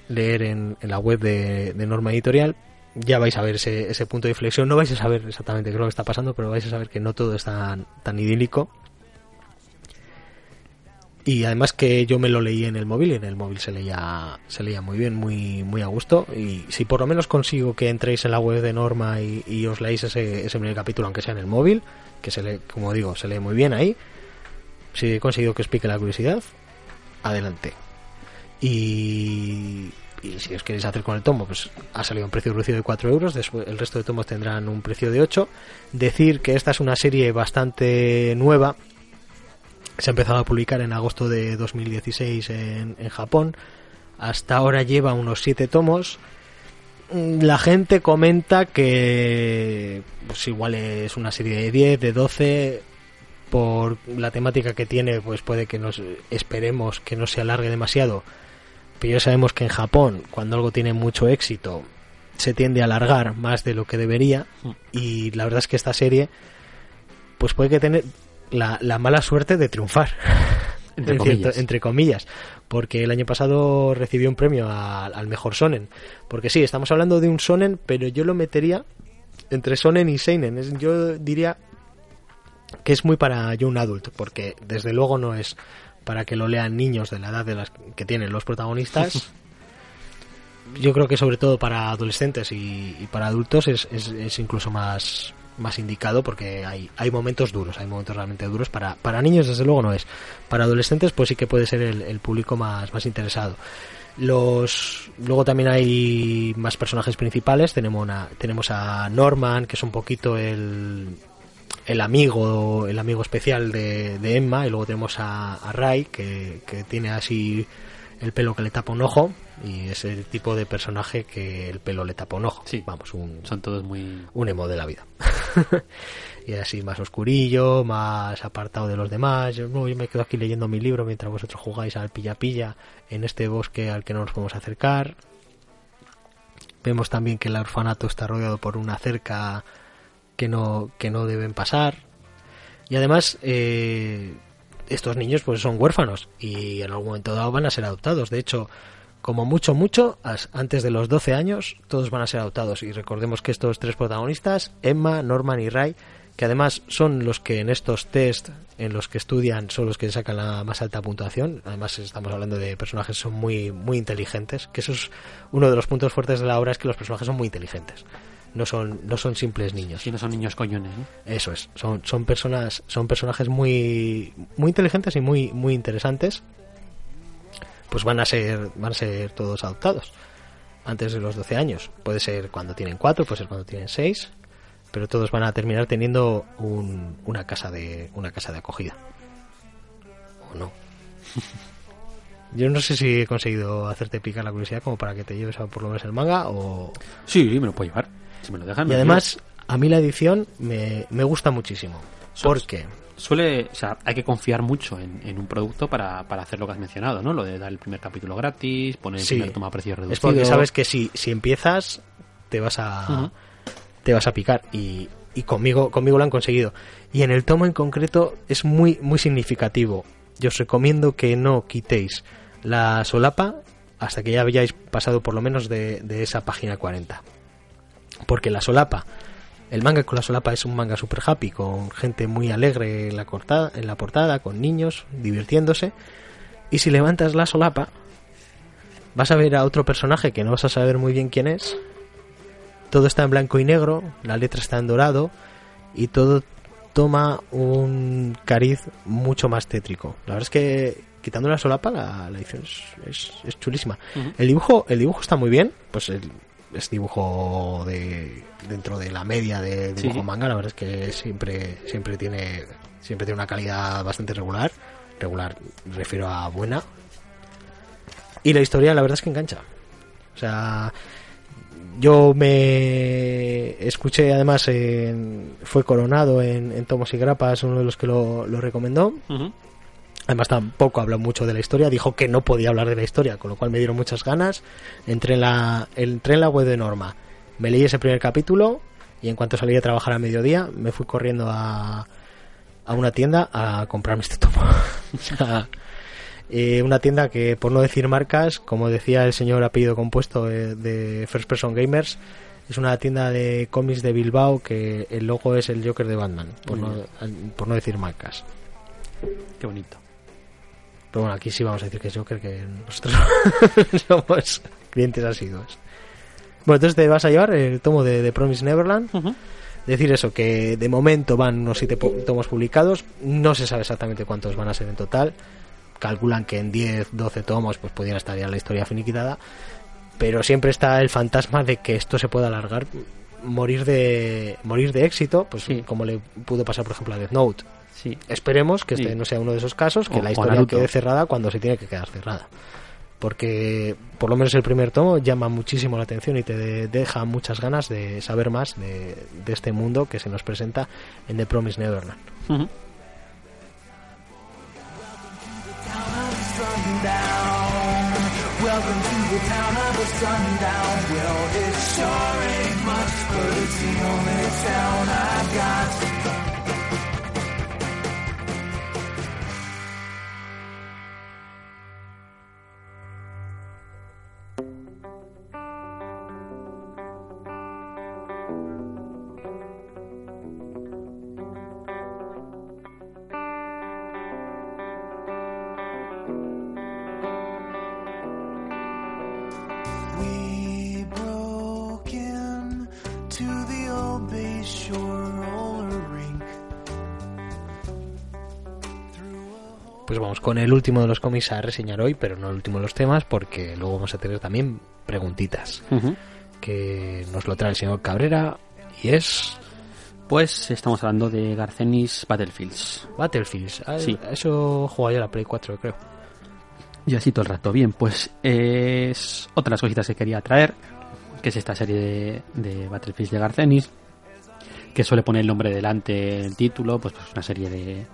leer en, en la web de, de Norma Editorial. Ya vais a ver ese, ese punto de inflexión. No vais a saber exactamente qué es lo que está pasando, pero vais a saber que no todo es tan, tan idílico. Y además que yo me lo leí en el móvil y en el móvil se leía, se leía muy bien, muy, muy a gusto. Y si por lo menos consigo que entréis en la web de Norma y, os leáis ese, ese primer capítulo, aunque sea en el móvil, que se lee, como digo, se lee muy bien ahí. Si he conseguido que os pique la curiosidad, adelante. Y, si os queréis hacer con el tomo, pues ha salido un precio reducido de 4 euros. Después, el resto de tomos tendrán un precio de 8. Decir que esta es una serie bastante nueva. Se ha empezado a publicar en agosto de 2016 en, en Japón. Hasta ahora lleva unos 7 tomos. Mm, La gente comenta que pues igual es una serie de 10, de 12 por la temática que tiene, pues puede que nos esperemos que no se alargue demasiado. Pero ya sabemos que en Japón, cuando algo tiene mucho éxito, se tiende a alargar más de lo que debería. Y la verdad es que esta serie, pues puede que tener la, la mala suerte de triunfar. [LAUGHS] Entre cierto- comillas. entre comillas. Porque el año pasado recibió un premio a- al mejor Sonen. Porque sí, estamos hablando de un Sonen, pero yo lo metería entre Sonen y Seinen. Yo diría que es muy para Young Adult, porque desde luego no es para que lo lean niños de la edad de las que tienen los protagonistas. [LAUGHS] Yo creo que sobre todo para adolescentes y, y para adultos es, es- es incluso más, más indicado porque hay, hay momentos duros, hay momentos realmente duros. Para, para niños desde luego no es. Para adolescentes pues sí que puede ser el, público más, más interesado. Los, luego también hay más personajes principales. Tenemos, una, tenemos a Norman, que es un poquito el, el amigo el amigo especial de, de Emma. Y luego tenemos a, a Ray, que, que tiene así el pelo que le tapa un ojo. Y es el tipo de personaje que el pelo le tapa un ojo. Sí. Vamos, un, Son todos muy... un emo de la vida. [LAUGHS] y así más oscurillo, más apartado de los demás. Yo, no, yo me quedo aquí leyendo mi libro mientras vosotros jugáis al pilla pilla en este bosque al que no nos podemos acercar. Vemos también que el orfanato está rodeado por una cerca que no, que no deben pasar. Y además, eh, estos niños pues son huérfanos y en algún momento dado van a ser adoptados. De hecho, como mucho, mucho, antes de los 12 años, todos van a ser adoptados. Y recordemos que estos tres protagonistas, Emma, Norman y Ray, que además son los que en estos test en los que estudian son los que sacan la más alta puntuación. Además estamos hablando de personajes que son muy muy inteligentes, que eso es uno de los puntos fuertes de la obra es que los personajes son muy inteligentes. No son no son simples niños. Si no son niños coñones. Eso es, son, son personas, son personajes muy, muy inteligentes y muy, muy interesantes. Pues van a ser, van a ser todos adoptados antes de los 12 años. Puede ser cuando tienen 4, puede ser cuando tienen 6, pero todos van a terminar teniendo un- una casa de, una casa de acogida. O no. [LAUGHS] Yo no sé si he conseguido hacerte picar la curiosidad como para que te lleves a por lo menos el manga o, Sí, me lo puedo llevar. Si me lo dejan. y me además, a mí la edición me, me gusta muchísimo. Porque llevo. Suele, o sea, hay que confiar mucho en, en un producto para, para hacer lo que has mencionado, ¿no? Lo de dar el primer capítulo gratis, poner el Sí. primer toma a precio reducido. es porque sabes que si, si empiezas, te vas a te vas a picar. Y, y conmigo, conmigo lo han conseguido. Y en el tomo en concreto es muy, muy significativo. Yo os recomiendo que no quitéis la solapa hasta que ya hayáis pasado por lo menos de, de esa página 40. Porque la solapa, el manga con la solapa es un manga super happy, con gente muy alegre en la, cortada, en la portada, con niños divirtiéndose. Y si levantas la solapa, vas a ver a otro personaje que no vas a saber muy bien quién es. Todo está en blanco y negro, la letra está en dorado y todo toma un cariz mucho más tétrico. La verdad es que quitando la solapa la, la edición es, es- es chulísima. El dibujo, el dibujo está muy bien, pues el- es dibujo de dentro de la media de dibujo Sí. manga, la verdad es que siempre siempre tiene siempre tiene una calidad bastante regular, regular me refiero a buena. Y la historia la verdad es que engancha. O sea, yo me escuché además en- fue coronado en, en Tomos y Grapas, uno de los que lo, lo recomendó. Ujú. Además tampoco habló mucho de la historia, dijo que no podía hablar de la historia, con lo cual me dieron muchas ganas. Entré en la, entré en la web de Norma, me leí ese primer capítulo y en cuanto salí a trabajar a mediodía me fui corriendo a, a una tienda a comprarme este tomo. [LAUGHS] Eh, una tienda que, por no decir marcas, como decía el señor apellido compuesto eh, de First Person Gamers, es una tienda de cómics de Bilbao que el logo es el Joker de Batman, por, no, por no decir marcas. Qué bonito. Pero bueno, aquí sí vamos a decir que es Joker, que nosotros [LAUGHS] somos clientes asiduos. Bueno, entonces te vas a llevar el tomo de, de Promise Neverland. Decir eso, que de momento van unos siete po- tomos publicados. No se sabe exactamente cuántos van a ser en total. Calculan que en 10, 12 tomos pues pudiera estar ya la historia finiquitada. Pero siempre está el fantasma de que esto se pueda alargar, morir de morir de éxito, pues Sí. como le pudo pasar por ejemplo a Death Note. Sí. Esperemos que este Sí. no sea uno de esos casos, que O- la historia quede cerrada cuando se tiene que quedar cerrada. Porque por lo menos el primer tomo llama muchísimo la atención y te de- deja muchas ganas de saber más de, de este mundo que se nos presenta en The Promised Neverland. Ujú. Welcome vamos con el último de los cómics a reseñar hoy, pero no el último de los temas, porque luego vamos a tener también preguntitas que nos lo trae el señor Cabrera y es Pues estamos hablando de Garcenis Battlefields. Battlefields. Ah, Sí. Eso jugaba yo a la Play 4, creo. Y así todo el rato. Bien, pues es otra de las cositas que quería traer, que es esta serie de, de Battlefields de Garcenis, que suele poner el nombre delante el título, pues, pues una serie de,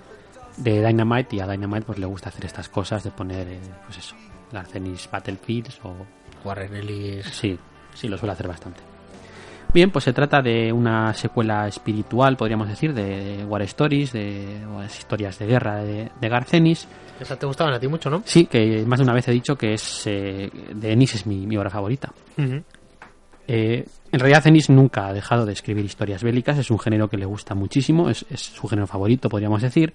de Dynamite, y a Dynamite pues le gusta hacer estas cosas de poner, eh, pues eso, Garcenis Battlefields o Warren Ellis. Sí, sí, lo suele hacer bastante. Bien, pues se trata de una secuela espiritual, podríamos decir, de War Stories, de las historias de guerra de, de Garcenis. Esa te gustaban a ti mucho, ¿no? Sí, que más de una vez he dicho que es eh, de Ennis es mi, mi obra favorita. Eh, en realidad Ennis nunca ha dejado de escribir historias bélicas, es un género que le gusta muchísimo, es, es su género favorito, podríamos decir,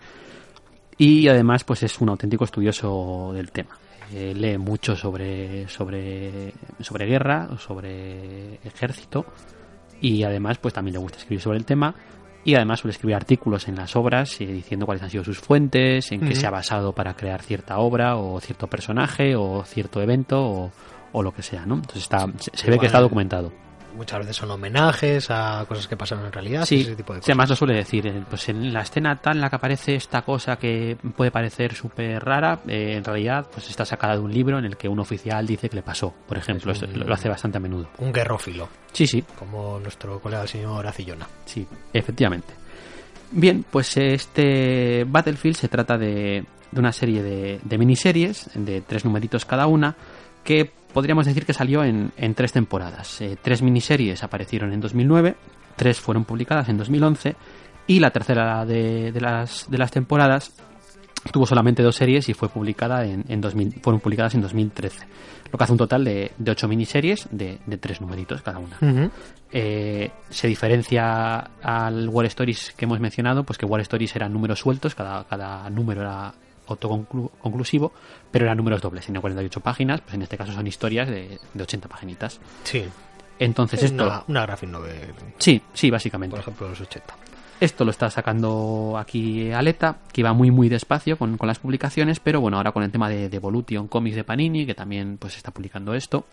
y además pues es un auténtico estudioso del tema. Eh, lee mucho sobre, sobre, sobre guerra, sobre ejército, y además pues también le gusta escribir sobre el tema, y además suele escribir artículos en las obras eh, diciendo cuáles han sido sus fuentes, en qué se ha basado para crear cierta obra, o cierto personaje, o cierto evento, o, o lo que sea, ¿no? Entonces está, se, se ve que está documentado. Muchas veces son homenajes a cosas que pasaron en realidad. Sí, ese tipo de cosas. además lo suele decir. eh, Pues en la escena tal en la que aparece esta cosa que puede parecer súper rara, eh, en realidad pues está sacada de un libro en el que un oficial dice que le pasó. Por ejemplo, Es Esto un- lo, lo hace bastante a menudo. Un guerrófilo, Sí, sí, como nuestro colega el señor Acillona. sí, efectivamente. Bien, pues este Battlefield se trata de, de una serie de, de miniseries, de tres numeritos cada una, que podríamos decir que salió en, en tres temporadas. Eh, tres miniseries aparecieron en 2009, tres fueron publicadas en 2011 y la tercera de, de las, de las temporadas tuvo solamente dos series y fue publicada en, en 2000, fueron publicadas en 2013. Lo que hace un total de, de ocho miniseries de, de tres numeritos cada una. Eh, se diferencia al War Stories que hemos mencionado, pues que War Stories eran números sueltos, cada, cada número era autoconclusivo, pero eran números dobles, tenía 48 páginas, pues en este caso son historias de, de 80 paginitas. Sí, Entonces es esto... una, una graphic novel, Sí, sí, básicamente. por ejemplo, los 80. Esto lo está sacando aquí Aleta, que iba muy muy despacio con, con las publicaciones, pero bueno, ahora con el tema de, de Evolution Comics de Panini, que también pues está publicando esto,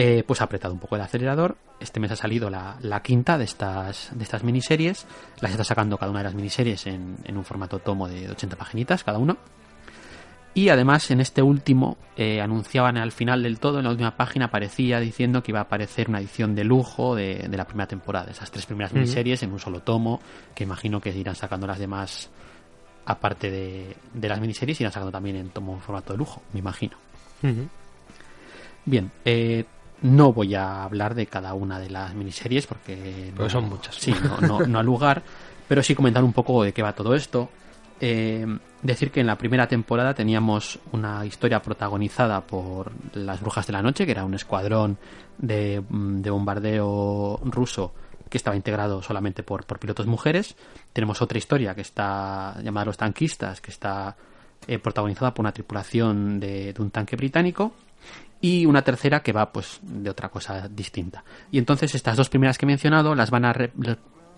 eh, pues ha apretado un poco el acelerador. Este mes ha salido la, la quinta de estas, de estas miniseries. Las está sacando cada una de las miniseries en, en un formato tomo de 80 paginitas cada uno. Y además en este último eh, anunciaban al final del todo, en la última página aparecía diciendo que iba a aparecer una edición de lujo de, de la primera temporada, esas tres primeras Ujú. miniseries en un solo tomo, que imagino que irán sacando las demás aparte de, de las miniseries, irán sacando también en tomo formato de lujo, me imagino. Bien, eh, no voy a hablar de cada una de las miniseries porque no- son muchas. Sí, no, no, no al lugar, pero sí comentar un poco de qué va todo esto. Eh, decir que en la primera temporada teníamos una historia protagonizada por las Brujas de la Noche, que era un escuadrón de, mm, de bombardeo ruso que estaba integrado solamente por, por pilotos mujeres. Tenemos otra historia que está llamada Los Tanquistas, que está eh, protagonizada por una tripulación de, de un tanque británico y una tercera que va pues de otra cosa distinta. Y entonces estas dos primeras que he mencionado las van a re-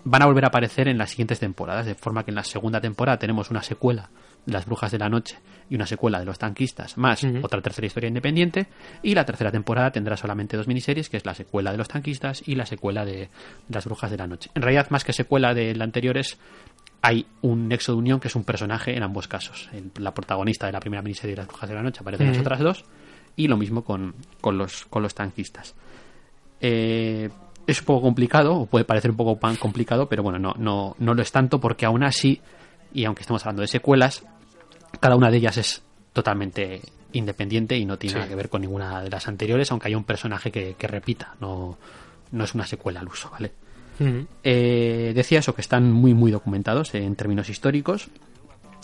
van a volver a aparecer en las siguientes temporadas, de forma que en la segunda temporada tenemos una secuela de las Brujas de la Noche y una secuela de los tanquistas, más otra tercera historia independiente, y la tercera temporada tendrá solamente dos miniseries, que es la secuela de los tanquistas y la secuela de las Brujas de la Noche. En realidad, más que secuela de la anterior es hay un nexo de unión que es un personaje en ambos casos. El- la protagonista de la primera miniserie de las Brujas de la Noche aparece en las otras dos y lo mismo con, con los, con los tanquistas. Eh, es un poco complicado, o puede parecer un poco pan complicado, pero bueno, no, no, no lo es tanto porque aún así, y aunque estemos hablando de secuelas, cada una de ellas es totalmente independiente y no tiene Sí. nada que ver con ninguna de las anteriores, aunque haya un personaje que, que repita, no, no es una secuela al uso, ¿vale? Eh, decía eso, que están muy, muy documentados en términos históricos.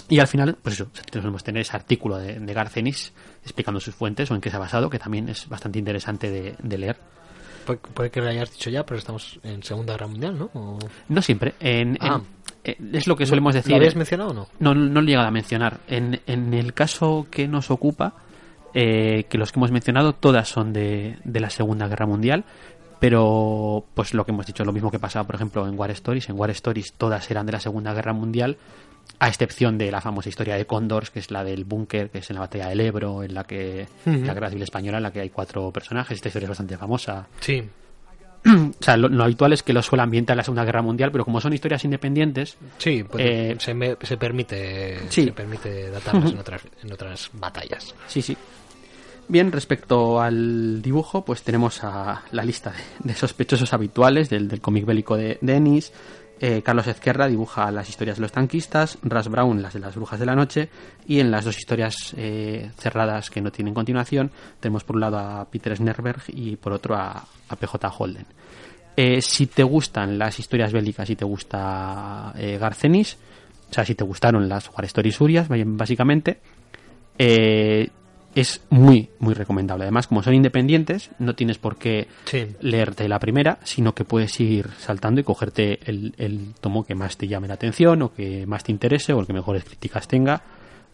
Y al final, pues eso, tenemos tener ese artículo de, de Garcenis explicando sus fuentes o en qué se ha basado, que también es bastante interesante de, de leer. Puede, puede que lo hayas dicho ya, pero estamos en Segunda Guerra Mundial, ¿no? ¿O- No siempre. En, Ah. eh, es lo que solemos decir. ¿Lo habías mencionado o no? No, no, no he llegado a mencionar. En, en el caso que nos ocupa, eh, que los que hemos mencionado, todas son de, de la Segunda Guerra Mundial. pero pues lo que hemos dicho, lo mismo que pasaba, por ejemplo, en War Stories. En War Stories todas eran de la Segunda Guerra Mundial, a excepción de la famosa historia de Condors, que es la del búnker, que es en la batalla del Ebro, en la que la Guerra Civil Española, en la que hay cuatro personajes. Esta historia es bastante famosa. [CLEARS THROAT] Sí. o sea, lo, lo habitual es que lo suele ambientar en la Segunda Guerra Mundial, pero como son historias independientes, Sí, pues, Eh, se, me- se permite sí. se permite datarlas en [LAUGHS] otras, en otras batallas. Sí, sí. Bien, respecto al dibujo, pues tenemos a la lista de, de sospechosos habituales del, del cómic bélico de, de Ennis. Eh, Carlos Ezquerra dibuja las historias de los tanquistas, Ras Brown las de las brujas de la noche y en las dos historias eh, cerradas que no tienen continuación tenemos por un lado a Peter Snerberg y por otro a, PJ Holden. Eh, si te gustan las historias bélicas y te gusta Garcenis, o sea, si te gustaron las War Stories Surias, básicamente, es muy, muy recomendable. Además, como son independientes, no tienes por qué Sí. leerte la primera, sino que puedes ir saltando y cogerte el, el tomo que más te llame la atención o que más te interese o el que mejores críticas tenga,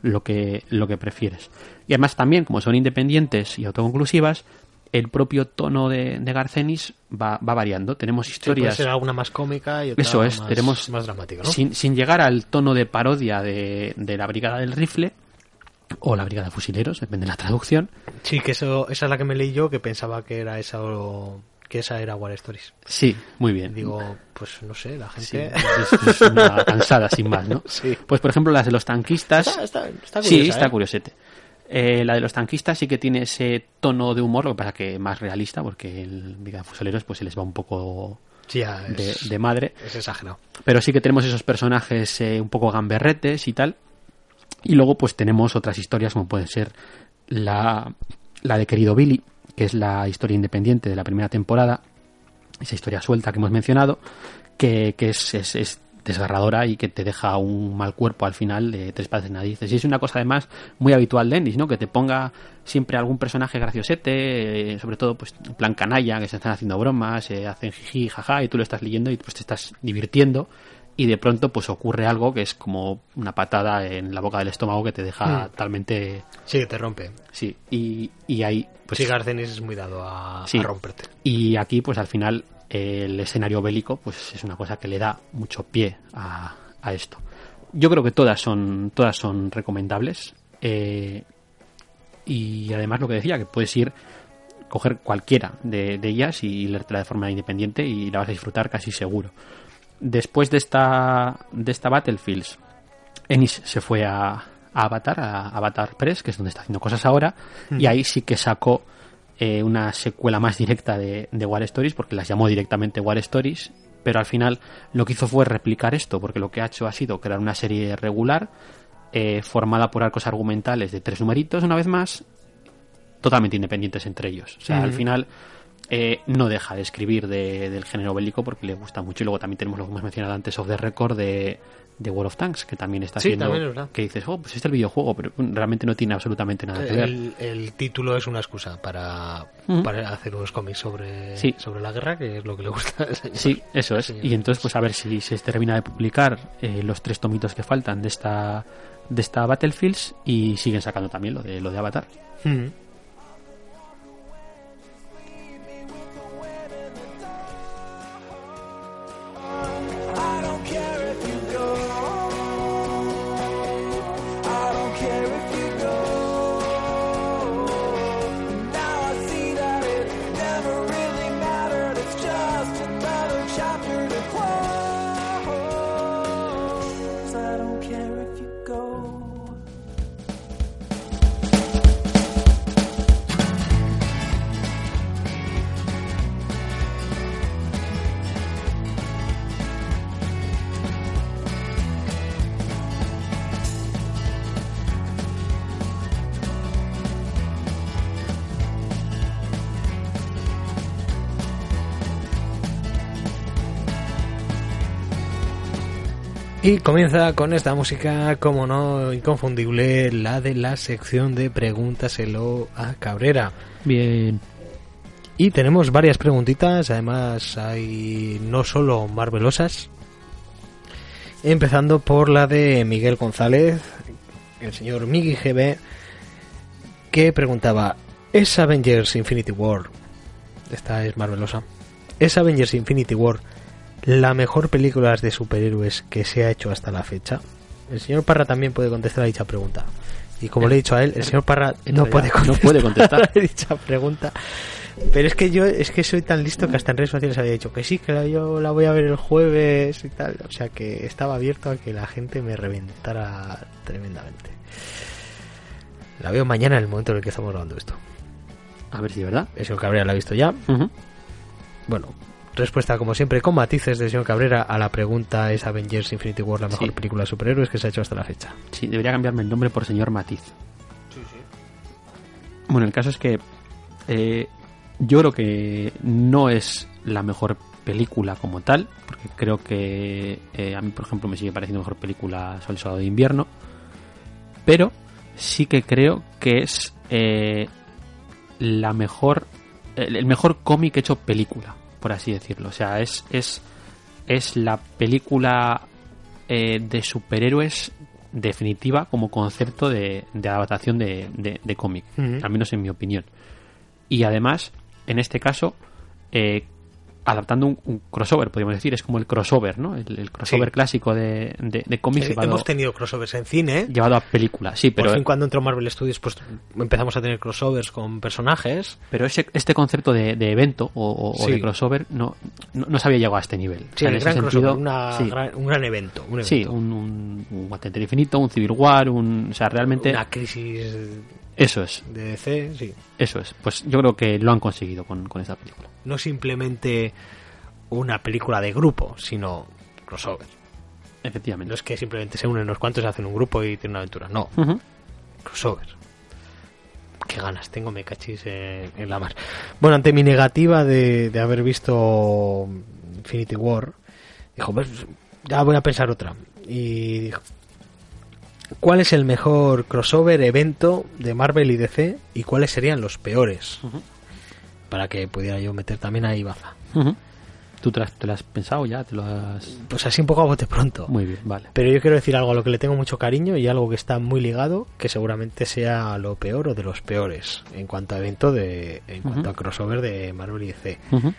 lo que, lo que prefieres. Y además también, como son independientes y autoconclusivas, el propio tono de, de Garcenis va, va variando. Tenemos Sí, puede historias... ser alguna más cómica y otra Eso es, más, tenemos más dramática, ¿no? sin, sin llegar al tono de parodia de, de la Brigada del Rifle o la Brigada de Fusileros, depende de la traducción. Sí, que eso, esa es la que me leí yo, que pensaba que era esa o que esa era War Stories. Sí, muy bien. Digo, pues no sé, la Sí, gente... es, es una cansada sin más, ¿no? [LAUGHS] Sí. Pues por ejemplo las de los tanquistas. Está, está, está sí, curiosa, está ¿eh? curiosete. Eh, la de los tanquistas sí que tiene ese tono de humor, lo que pasa que más realista, porque el Brigada de Fusileros pues se les va un poco Sí, ya, de, es, de madre. es exagerado. pero sí que tenemos esos personajes eh, un poco gamberretes y tal. Y luego pues tenemos otras historias como puede ser la, la de Querido Billy, que es la historia independiente de la primera temporada, esa historia suelta que hemos mencionado, que, que es, es, es desgarradora y que te deja un mal cuerpo al final de tres patas de narices. Y es una cosa además muy habitual de Ennis, ¿no? Que te ponga siempre algún personaje graciosete, eh, sobre todo pues en plan canalla, que se están haciendo bromas, se hacen jiji, jaja, y tú lo estás leyendo y pues te estás divirtiendo y de pronto pues ocurre algo que es como una patada en la boca del estómago que te deja Mm. totalmente Sí, que te rompe. sí y, y ahí pues sí, Garcenis es muy dado a, Sí. a romperte. y aquí pues al final el escenario bélico pues es una cosa que le da mucho pie a, a esto yo creo que todas son todas son recomendables eh, y además lo que decía que puedes ir coger cualquiera de, de ellas y leértela de forma independiente y la vas a disfrutar casi seguro después de esta de esta Battlefields Ennis se fue a, a Avatar a Avatar Press que es donde está haciendo cosas ahora y ahí sí que sacó eh, una secuela más directa de, de War Stories porque las llamó directamente War Stories pero al final lo que hizo fue replicar esto porque lo que ha hecho ha sido crear una serie regular eh, formada por arcos argumentales de tres numeritos una vez más totalmente independientes entre ellos o sea al Ujú. final eh, no deja de escribir de- del género bélico porque le gusta mucho y luego también tenemos lo que hemos mencionado antes of the record de, de World of Tanks que también está Sí, haciendo también es que dices oh pues este es el videojuego pero realmente no tiene absolutamente nada que ver El, el título es una excusa para, para hacer unos cómics sobre, Sí. sobre la guerra, que es lo que le gusta al señor. Sí, eso es. Y entonces, pues a ver si se termina de publicar eh, los tres tomitos que faltan de esta de esta Battlefields y siguen sacando también lo de lo de Avatar. Y comienza con esta música, como no, inconfundible, la de la sección de Pregúntaselo a Cabrera. Bien. Y tenemos varias preguntitas, además hay no solo marvelosas, empezando por la de Miguel González, el señor Migi GB, que preguntaba, ¿es Avengers Infinity War? Esta es marvelosa. ¿Es Avengers Infinity War la mejor película de superhéroes que se ha hecho hasta la fecha? El señor Parra también puede contestar a dicha pregunta. Y como le he dicho a él, el señor Parra en no puede no contestar, puede contestar. [LAUGHS] a dicha pregunta. Pero es que yo es que soy tan listo que hasta en redes sociales había dicho que sí, que la- yo la voy a ver el jueves y tal. O sea que estaba abierto a que la gente me reventara tremendamente. La veo mañana en el momento en el que estamos grabando esto. A ver si es verdad. El señor Cabrera la ha visto ya. Bueno, respuesta como siempre con matices del señor Cabrera a la pregunta ¿es Avengers Infinity War la mejor Sí. película de superhéroes que se ha hecho hasta la fecha? Sí, debería cambiarme el nombre por señor Matiz. Bueno, el caso es que eh, yo creo que no es la mejor película como tal, porque creo que eh, a mí, por ejemplo, me sigue pareciendo mejor película Sol y Soldado de Invierno, pero sí que creo que es eh, la mejor, el mejor cómic hecho película, por así decirlo. O sea, es, es, es la película eh, de superhéroes definitiva como concepto de, de adaptación de, de- de cómic, al menos en mi opinión. Y además, en este caso, eh, adaptando un, un crossover, podríamos decir, es como el crossover, ¿no? El, el crossover Sí. clásico de, de, de cómics hemos tenido crossovers en cine, llevado a película, sí, Por pero, fin cuando entró Marvel Studios pues empezamos a tener crossovers con personajes. pero ese, este concepto de, de evento o, o- o Sí. de crossover no, no, no se había llegado a este nivel. O Sí, sea, en el ese gran sentido, una gran- un gran evento. Un evento. Sí, un, un, un Infinito, un Civil War, un, o sea, realmente Una crisis eso es, de DC, sí. eso es. Pues yo creo que lo han conseguido con, con esta película. No simplemente una película de grupo, sino crossover. No Efectivamente. es que simplemente se unen unos cuantos y hacen un grupo y tienen una aventura. No, crossover. Qué ganas tengo, me cachis en, en la mar. Bueno, ante mi negativa de, de haber visto Infinity War, dijo, pues ya voy a pensar otra. Y dijo, ¿cuál es el mejor crossover evento de Marvel y DC? ¿Y cuáles serían los peores? Para que pudiera yo meter también ahí baza. ¿Tú te, las- te lo has pensado ya? ¿Te lo has...? Pues así un poco a bote pronto. Muy bien, vale. Pero yo quiero decir algo a lo que le tengo mucho cariño y algo que está muy ligado, que seguramente sea lo peor o de los peores en cuanto a evento de, en cuanto a crossover de Marvel y DC. Ujú.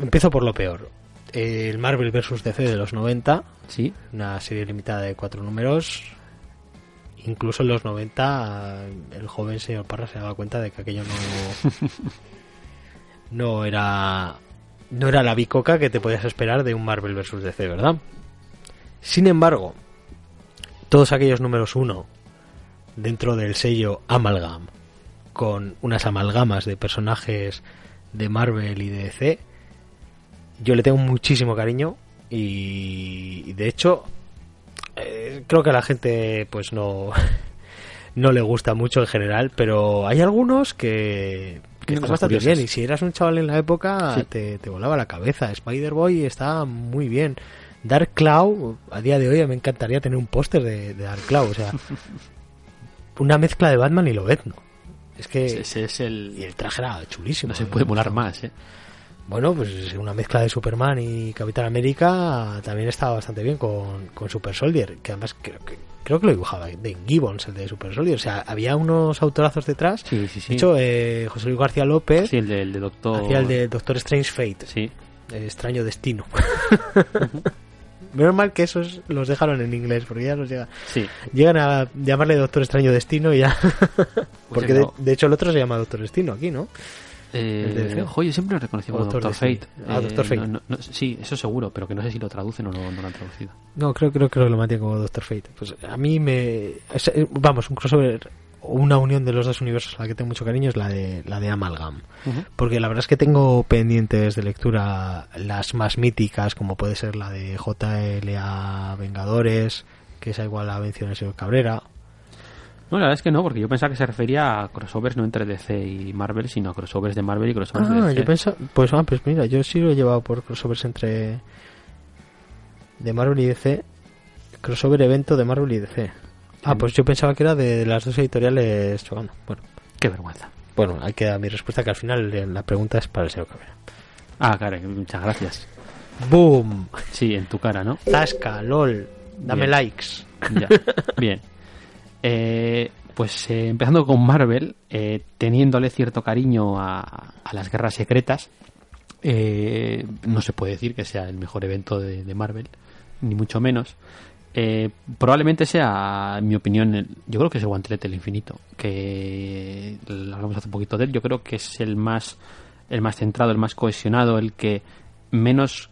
Empiezo por lo peor. El Marvel vs DC de los 90, Sí, una serie limitada de cuatro números. Incluso en los 90 el joven señor Parra se daba cuenta de que aquello no [LAUGHS] no era no era la bicoca que te podías esperar de un Marvel vs DC, ¿verdad? Sin embargo, todos aquellos números 1 dentro del sello Amalgam con unas amalgamas de personajes de Marvel y de DC, yo le tengo muchísimo cariño y, y de hecho eh, creo que a la gente pues no [LAUGHS] no le gusta mucho en general, pero hay algunos que, están bastante curiosas. bien y si eras un chaval en la época Sí. te, te volaba la cabeza. Spider-Boy está muy bien. Dark Cloud, a día de hoy me encantaría tener un póster de, de Dark Cloud, o sea, [LAUGHS] una mezcla de Batman y Lobezno. Es que ese es y el... el traje era chulísimo. No se puede molar más, ¿eh? Bueno, pues una mezcla de Superman y Capitán América también estaba bastante bien con, con Super Soldier, que además creo que, creo que lo dibujaba de Gibbons, el de Super Soldier. O sea, había unos autorazos detrás. Sí, sí, sí. De hecho, eh, José Luis García López sí, el de, el de Doctor... hacía el de Doctor Strange Fate, Sí, el extraño destino. [LAUGHS] Menos mal que esos los dejaron en inglés, porque ya los llega, sí. llegan a llamarle Doctor Extraño Destino y ya. [LAUGHS] porque de, no. de hecho el otro se llama Doctor Destino aquí, ¿no? Eh, ojo, yo siempre lo reconocí como Doctor Doctor. Fate. Ah, Eh, Doctor Fate. no- no- no- sí, eso seguro, pero que no sé si lo traducen o no, lo han traducido. No, creo, creo, creo que lo mantiene como Doctor Fate. Pues a mí me... es, eh, vamos, un crossover o una unión de los dos universos a la que tengo mucho cariño es la de, la de Amalgam. Porque la verdad es que tengo pendientes de lectura las más míticas, como puede ser la de JLA Vengadores, que esa igual la mencioné el señor Cabrera. No, la verdad es que no, porque yo pensaba que se refería a crossovers no entre DC y Marvel, sino a crossovers de Marvel y crossovers de Ah, DC. yo pensaba... Pues, ah, pues mira, yo sí lo he llevado por crossovers entre... De Marvel y DC. Crossover evento de Marvel y DC. Ah, pues yo pensaba que era de las dos editoriales chocando. Bueno, Qué vergüenza. bueno, ahí queda mi respuesta, que al final eh, la pregunta es para el señor Cabrera. Ah, claro, muchas gracias. ¡Boom! Sí, en tu cara, ¿no? Tasca, LOL, dame Bien. likes. Ya. [LAUGHS] Bien. Eh, pues eh, empezando con Marvel, eh, teniéndole cierto cariño a, las guerras secretas, Eh, no se puede decir que sea el mejor evento de, Marvel, ni mucho menos. Probablemente sea, en mi opinión, yo creo que es el guantelete del infinito, que hablamos hace un poquito de él. Yo creo que es el más, el más centrado, el más cohesionado, el que menos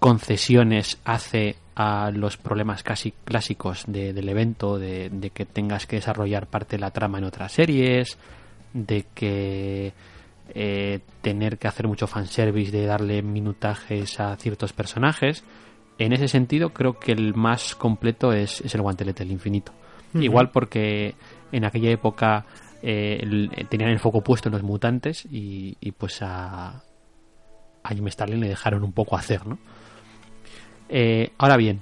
concesiones hace a los problemas casi clásicos de- del evento, de, de que tengas que desarrollar parte de la trama en otras series, de que eh, tener que hacer mucho fanservice, de darle minutajes a ciertos personajes. En ese sentido, creo que el más completo es, es el guantelete del infinito. Igual porque en aquella época eh, el- eh, tenían el foco puesto en los mutantes y, y pues a, a Jim Starlin le dejaron un poco hacer, ¿no? Eh, ahora bien,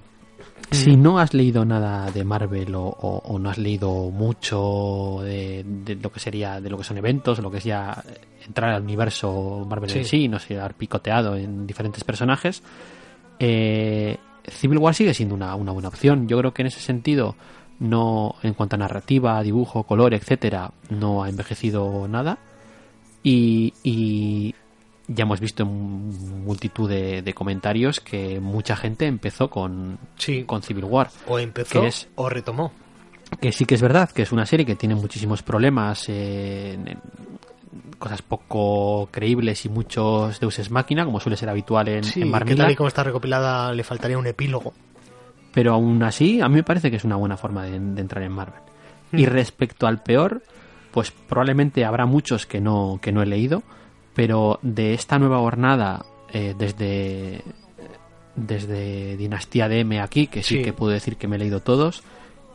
si no has leído nada de Marvel o, o- o no has leído mucho de, de lo que sería de lo que son eventos, lo que es ya entrar al universo Marvel en Sí. no sé, haber picoteado en diferentes personajes, eh, Civil War sigue siendo una, una buena opción. Yo creo que en ese sentido, no en cuanto a narrativa, dibujo, color, etcétera, no ha envejecido nada. Y, y ya hemos visto en multitud de, de comentarios que mucha gente empezó con, Sí. con Civil War. O empezó que es- o retomó. Que sí que es verdad que es una serie que tiene muchísimos problemas, eh, en- en cosas poco creíbles y muchos deuses máquina, como suele ser habitual en, Sí, en que Marvel. tal y como está recopilada le faltaría un epílogo. pero aún así a mí me parece que es una buena forma de, de entrar en Marvel. Y respecto al peor, pues probablemente habrá muchos que no, que no he leído, pero de esta nueva jornada, eh, desde, desde Dinastía DM aquí, que sí, Sí. que puedo decir que me he leído todos,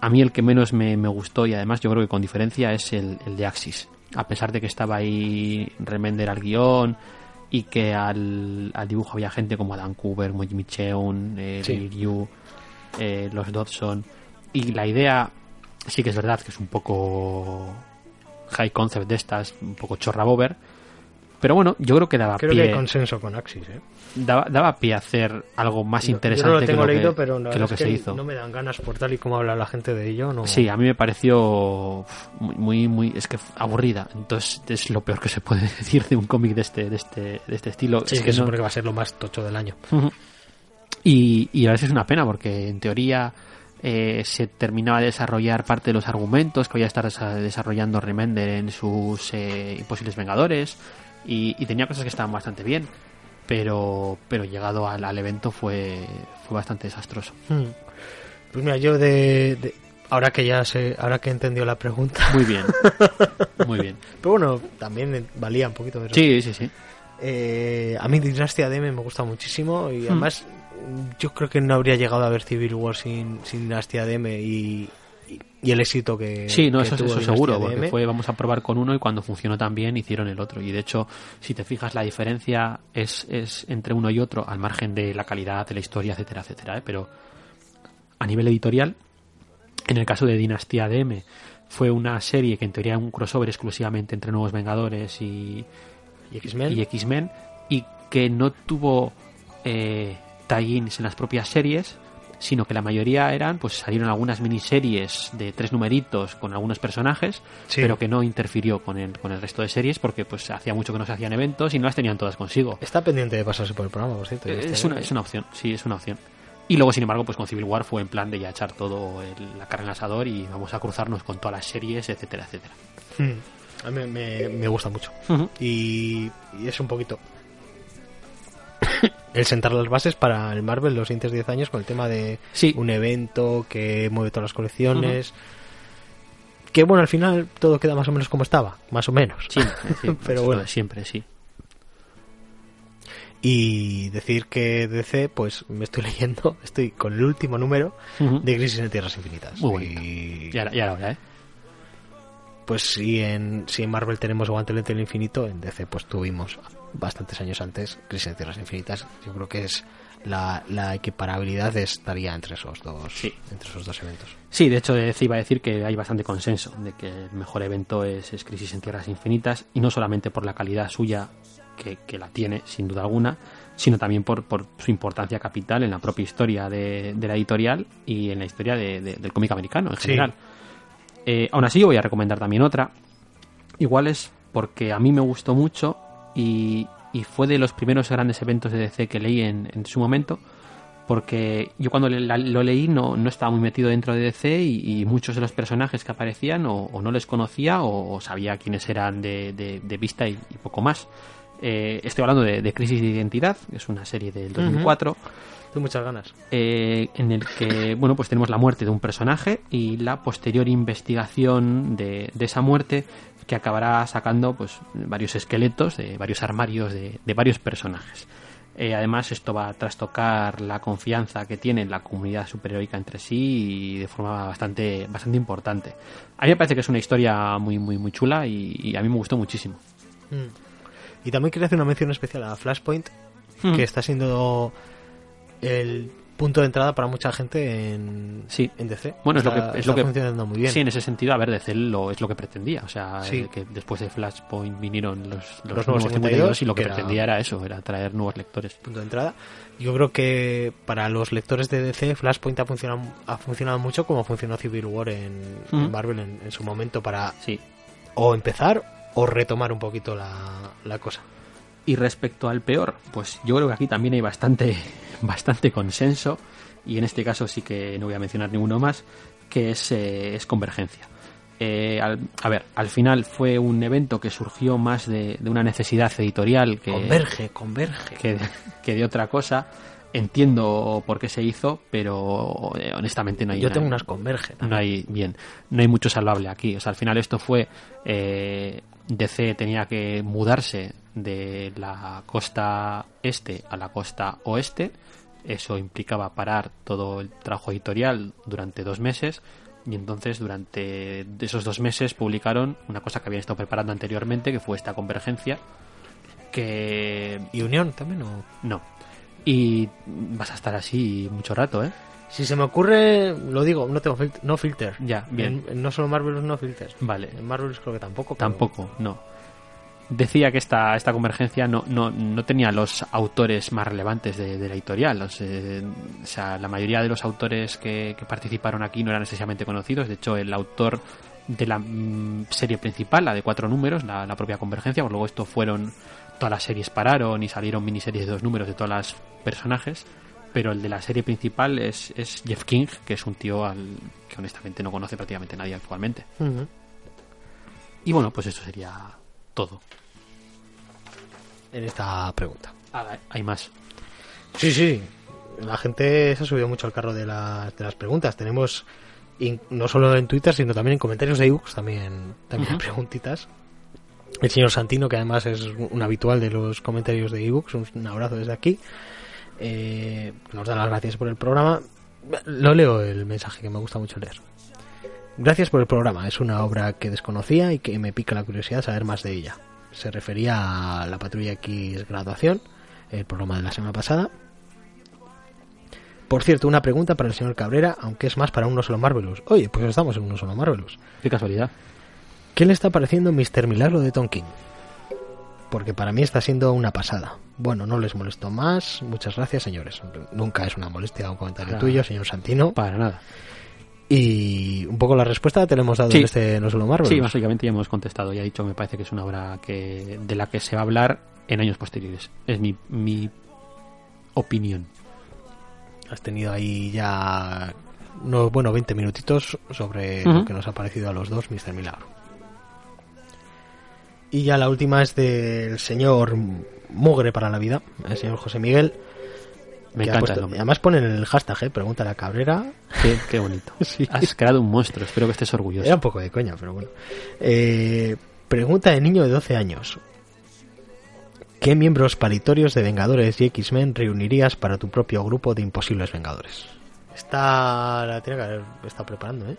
a mí el que menos me, me gustó y además yo creo que con diferencia es el, el de Axis. A pesar de que estaba ahí Remender al guion y que al, al dibujo había gente como Adam Cooper, Moji Micheun, eh, Sí. Eh, los Dodson. Y la idea sí que es verdad que es un poco high concept de estas, un poco chorra bober. Pero bueno, yo creo que daba Creo que pie, hay consenso con Axis, ¿eh? daba, daba pie a hacer algo más interesante Yo no lo tengo que lo leído, que, pero que es que se hizo. no me dan ganas por tal y como habla la gente de ello. No... Sí, a mí me pareció muy, muy, muy- es que aburrida. Entonces es lo peor que se puede [LAUGHS] decir de un cómic de este, de este, de este estilo. Sí, es que, no- supone que va a ser lo más tocho del año. Y, y a veces es una pena porque en teoría eh, se terminaba de desarrollar parte de los argumentos que había estar desa- desarrollando Remender en sus eh, Imposibles Vengadores y, y tenía cosas que estaban bastante bien, pero pero llegado al, al evento fue, fue bastante desastroso. Hmm. Pues mira, yo de, de- ahora que ya sé, ahora que he entendido la pregunta, Muy bien, [LAUGHS] muy bien. pero bueno, también valía un poquito de eso. Sí, sí, sí. Eh, a mí Dynasty DM me gusta muchísimo y además yo creo que no habría llegado a ver Civil War sin, sin Dynasty DM y, y, el éxito que Sí, no, que eso, tuvo eso seguro, porque fue vamos a probar con uno y cuando funcionó tan bien hicieron el otro. Y de hecho, si te fijas, la diferencia es, es entre uno y otro, al margen de la calidad de la historia, etcétera, etcétera. ¿eh? Pero a nivel editorial, en el caso de Dinastía DM, fue una serie que en teoría era un crossover exclusivamente entre Nuevos Vengadores y, y X-Men y que no tuvo eh, tie-ins en las propias series sino que la mayoría eran pues salieron algunas miniseries de tres numeritos con algunos personajes Sí. pero que no interfirió con el, con el resto de series porque pues hacía mucho que no se hacían eventos y no las tenían todas consigo está pendiente de pasarse por el programa, por cierto. Eh, Este, es una, es una opción, sí, es una opción. Y luego, sin embargo, pues con Civil War fue en plan de ya echar todo el- la carne en el asador y vamos a cruzarnos con todas las series, etcétera, etcétera. Hmm. A mí me, me gusta mucho. Y, y es un poquito [COUGHS] el sentar las bases para el Marvel los siguientes 10 años con el tema de Sí. un evento que mueve todas las colecciones. Que bueno, al final todo queda más o menos como estaba, más o menos. Sí, [LAUGHS] Pero bueno. siempre, sí. Y decir que DC, pues me estoy [LAUGHS] leyendo, estoy con el último número de Crisis en Tierras Infinitas. Muy. Y Ya, era- ya era hora, ¿eh? pues si en, si en Marvel tenemos Guantelete del Infinito, en DC pues tuvimos bastantes años antes Crisis en Tierras Infinitas. Yo creo que es la, la equiparabilidad estaría entre esos dos Sí. entre esos dos eventos. Sí, de hecho, eh, iba a decir que hay bastante consenso de que el mejor evento es, es Crisis en Tierras Infinitas y no solamente por la calidad suya, que, que la tiene, sin duda alguna, sino también por, por su importancia capital en la propia historia de, de la editorial y en la historia de- de- del cómic americano en Sí. general. Eh, aún así, yo voy a recomendar también otra. Igual es porque a mí me gustó mucho y, y fue de los primeros grandes eventos de DC que leí en, en su momento, porque yo cuando le- la- lo leí no, no estaba muy metido dentro de DC y, y muchos de los personajes que aparecían o, o no les conocía o, o sabía quiénes eran de, de- de vista y, y poco más. Eh, estoy hablando de, de Crisis de Identidad, que es una serie del 2004 Tengo muchas ganas. eh, en el que bueno pues tenemos la muerte de un personaje y la posterior investigación de, de esa muerte que acabará sacando pues varios esqueletos de varios armarios de, de varios personajes. Eh, además esto va a trastocar la confianza que tiene la comunidad superheroica entre sí y de forma bastante bastante importante. A mí me parece que es una historia muy muy muy chula y, y a mí me gustó muchísimo. Y también quería hacer una mención especial a Flashpoint, Mm. que está siendo el punto de entrada para mucha gente en, Sí. en DC. Bueno, es lo que es está lo que funcionando muy bien. Sí, en ese sentido, a ver, DC lo, es lo que pretendía, o sea, Sí. eh, que después de Flashpoint vinieron los, los, Los nuevos nuevos 52 y lo que, pretendía era eso, era traer nuevos lectores. punto de entrada. Yo creo que para los lectores de DC, Flashpoint ha funcionado, ha funcionado mucho como funcionó Civil War en, en Ujú. Marvel en, en su momento para Sí. o empezar o retomar un poquito la, la cosa. Y respecto al peor, pues yo creo que aquí también hay bastante, [LAUGHS] bastante consenso, y en este caso sí que no voy a mencionar ninguno más, que es, eh, es Convergencia. Eh, al- a ver, al final fue un evento que surgió más de, de una necesidad editorial que, Converge, converge. que, que de otra cosa. Entiendo por qué se hizo, pero eh, honestamente no hay Yo una- tengo unas converge. no hay bien no hay mucho salvable aquí o sea al final esto fue eh, DC tenía que mudarse de la costa este a la costa oeste eso implicaba parar todo el trabajo editorial durante dos meses y entonces durante esos dos meses publicaron una cosa que habían estado preparando anteriormente que fue esta convergencia que ¿Y Unión también o...? no y vas a estar así mucho rato eh Si se me ocurre, lo digo, no tengo filter, no filter. Ya, bien. En- en no solo Marvel no filter. vale En Marvel creo que tampoco. pero- Tampoco, no. Decía que esta, esta convergencia no, no, no tenía los autores más relevantes de, de la editorial. Los, eh, o sea, la mayoría de los autores que, que participaron aquí no eran necesariamente conocidos. De hecho, el autor de la mm, serie principal, la de cuatro números, la, la propia convergencia, pues luego esto fueron. Todas las series pararon y salieron miniseries de dos números de todos los personajes. Pero el de la serie principal es, es Jeff King, que es un tío al que honestamente no conoce prácticamente nadie actualmente. Y bueno, pues eso sería todo. En esta pregunta. Hay más. Sí, sí. La gente se ha subido mucho al carro de, las de las preguntas. Tenemos, in- no solo en Twitter, sino también en comentarios de ebooks, también, también hay Ujú. preguntitas. El señor Santino, que además es un habitual de los comentarios de ebooks, un, un abrazo desde aquí. Eh, nos da las gracias por el programa. Lo leo el mensaje que me gusta mucho leer. Gracias por el programa. Es una obra que desconocía y que me pica la curiosidad saber más de ella. Se refería a la Patrulla X Graduación, el programa de la semana pasada. Por cierto, una pregunta para el señor Cabrera, aunque es más para uno solo Marvelous. Oye, pues estamos en uno solo Marvelous. Qué casualidad. ¿Qué le está pareciendo Mr. Milagro de Tonkin? Porque para mí está siendo una pasada. Bueno, no les molesto más. Muchas gracias, señores. Nunca es una molestia un comentario Claro. tuyo, señor Santino. Para nada. Y un poco la respuesta te la hemos dado Sí. en este No Solo Marvel. Sí, básicamente ya hemos contestado. Ya he dicho, me parece que es una obra que de la que se va a hablar en años posteriores. Es mi, mi opinión. Has tenido ahí ya unos, bueno, 20 minutitos sobre lo que nos ha parecido a los dos Mr. Milagro. Y ya la última es del señor Mugre para la vida, el señor José Miguel. Me encanta puesto- el nombre. además ponen el hashtag, ¿eh? Pregúntale a Cabrera. Qué, qué bonito. [LAUGHS] Sí. Has creado un monstruo. Espero que estés orgulloso. Era un poco de coña, pero bueno. Eh, pregunta de niño de 12 años. ¿Qué miembros palitorios de Vengadores y X-Men reunirías para tu propio grupo de imposibles Vengadores? Esta la tiene que haber estado preparando, ¿eh?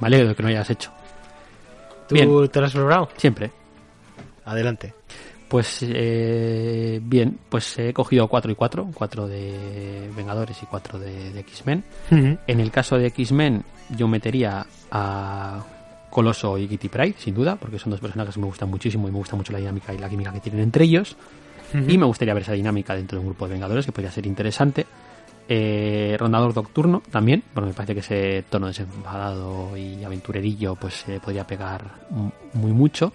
Me alegro de que no hayas hecho. ¿Tú Bien. te lo has preparado? Siempre. Adelante. Pues eh, bien, pues he cogido 4 y 4, 4 de Vengadores y 4 de, de X-Men. En el caso de X-Men, yo metería a Coloso y Kitty Pryde, sin duda, porque son dos personajes que me gustan muchísimo y me gusta mucho la dinámica y la química que tienen entre ellos. Y me gustaría ver esa dinámica dentro de un grupo de Vengadores que podría ser interesante. Eh, Rondador Nocturno también, porque me parece que ese tono desenfadado y aventurerillo pues eh, podría pegar muy mucho.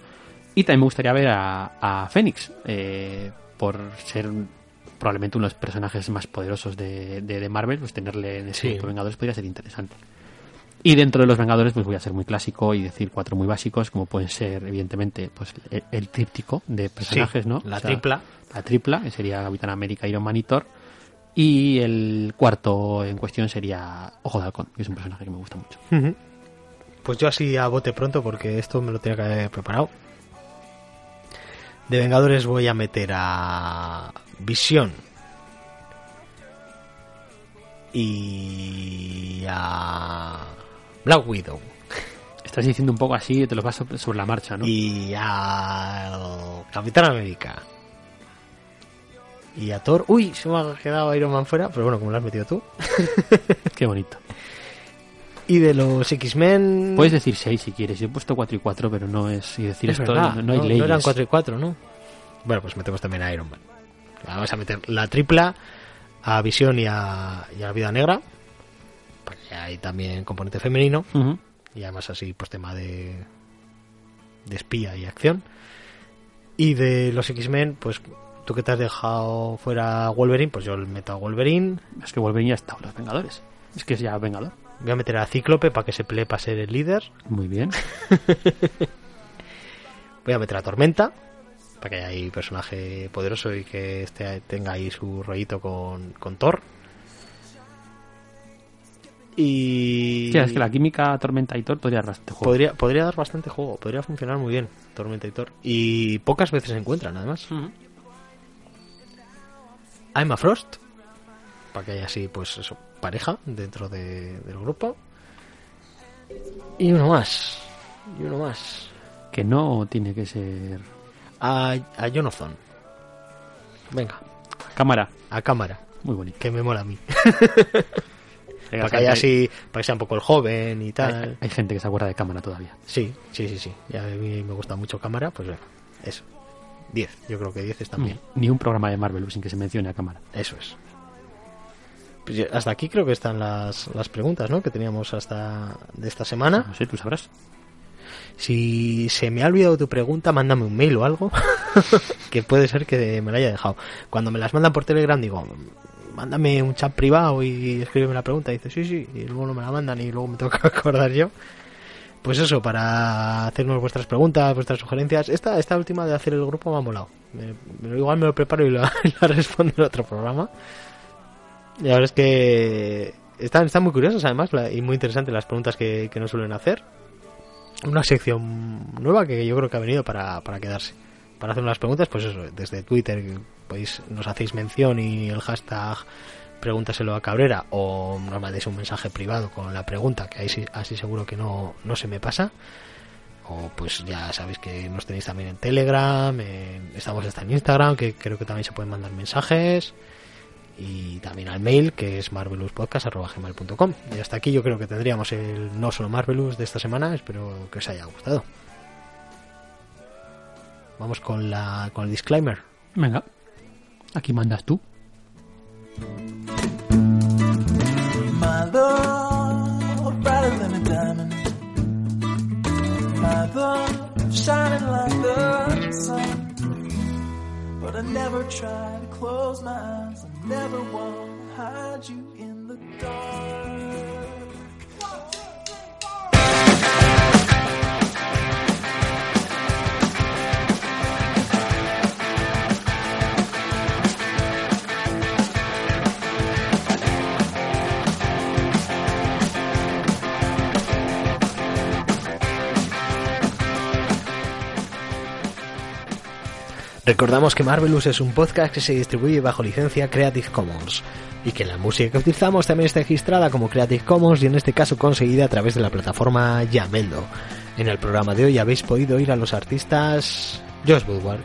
Y también me gustaría ver a, a Fénix, eh, por ser probablemente uno de los personajes más poderosos de, de, de Marvel, pues tenerle en ese Sí. grupo de Vengadores podría ser interesante. Y dentro de los Vengadores, pues voy a ser muy clásico y decir cuatro muy básicos, como pueden ser, evidentemente, pues el, el tríptico de personajes, Sí, ¿no? la O sea, tripla. La tripla, que sería Capitán América, Iron Man y Thor. Y el cuarto en cuestión sería Ojo de Halcón, que es un personaje que me gusta mucho. Pues yo así a bote pronto, porque esto me lo tenía que haber preparado. De Vengadores voy a meter a Visión. Y a Black Widow. Estás diciendo un poco así, te lo vas sobre la marcha, ¿no? Y a Capitán América. Y a Thor. Uy, se me ha quedado Iron Man fuera, pero bueno, como lo has metido tú. [LAUGHS] Qué bonito. Y de los X-Men. Puedes decir 6 si quieres. Yo he puesto 4 y 4, pero no es. Y decir Es esto, verdad, no, no hay leyes. eran 4 y 4, ¿no? Bueno, pues metemos también a Iron Man. Vamos a meter la tripla a Visión y a, y a la Vida Negra. Porque hay también componente femenino. Y además así, pues tema de, de espía y acción. Y de los X-Men, pues tú que te has dejado fuera Wolverine, pues yo le meto a Wolverine. Es que Wolverine ya está en los Vengadores. Es que es ya Vengador. Voy a meter a Cíclope para que se pelee para ser el líder. Muy bien. [LAUGHS] Voy a meter a Tormenta, para que haya ahí personaje poderoso y que este tenga ahí su rollito con, con Thor. Y Sí, es que la química Tormenta y Thor podría dar bastante juego. podría, podría dar bastante juego, podría funcionar muy bien Tormenta y Thor. Y pocas veces se encuentran, además. A Emma Frost, para que haya así, pues eso, pareja dentro de- del grupo. Y uno más, y uno más. Que no tiene que ser. A, a Jonathan. Venga, Cámara. a cámara, Muy bonito. que me mola a mí. Para que haya así, para que sea un poco el joven y hay- tal. hay gente que se acuerda de cámara todavía. Sí, sí, sí, sí. Ya a mí me gusta mucho cámara, pues bueno, eso. 10, yo creo que 10 está bien. Ni un programa de Marvel sin que se mencione a cámara. Eso es. Pues hasta aquí creo que están las, las preguntas, ¿no? Que teníamos hasta de esta semana. Sé, tú sabrás. Si se me ha olvidado tu pregunta, mándame un mail o algo. [LAUGHS] que puede ser que me la haya dejado. Cuando me las mandan por Telegram, digo, mándame un chat privado y escríbeme la pregunta. Y dice, sí, sí. Y luego no me la mandan y luego me [LAUGHS] tengo que acordar yo. Pues eso, para hacernos vuestras preguntas, vuestras sugerencias. Esta, esta última de hacer el grupo me ha molado. Me- igual me lo preparo y y [LAUGHS] la respondo en otro programa. La verdad es que están, están muy curiosas además y muy interesantes las preguntas que, que nos suelen hacer una sección nueva que yo creo que ha venido para, para quedarse. Para hacer unas preguntas, pues eso, desde Twitter podéis, nos hacéis mención y el hashtag pregúntaselo a Cabrera o nos mandéis un mensaje privado con la pregunta, que ahí sí, así seguro que no, no se me pasa. O pues ya sabéis que nos tenéis también en Telegram, en- estamos hasta en Instagram, que creo que también se pueden mandar mensajes. Y también al mail que es marveluspodcast.gmail.com Y hasta aquí yo creo que tendríamos el no solo Marvelous de esta semana. Espero que os haya gustado. Vamos con, la, con el disclaimer. Venga. Aquí mandas tú. But I never try to close my eyes. Never want to hide you in the dark. Recordamos que Marvelous es un podcast que se distribuye bajo licencia Creative Commons y que la música que utilizamos también está registrada como Creative Commons y en este caso conseguida a través de la plataforma Yameldo. En el programa de hoy habéis podido oír a los artistas Josh Woodward,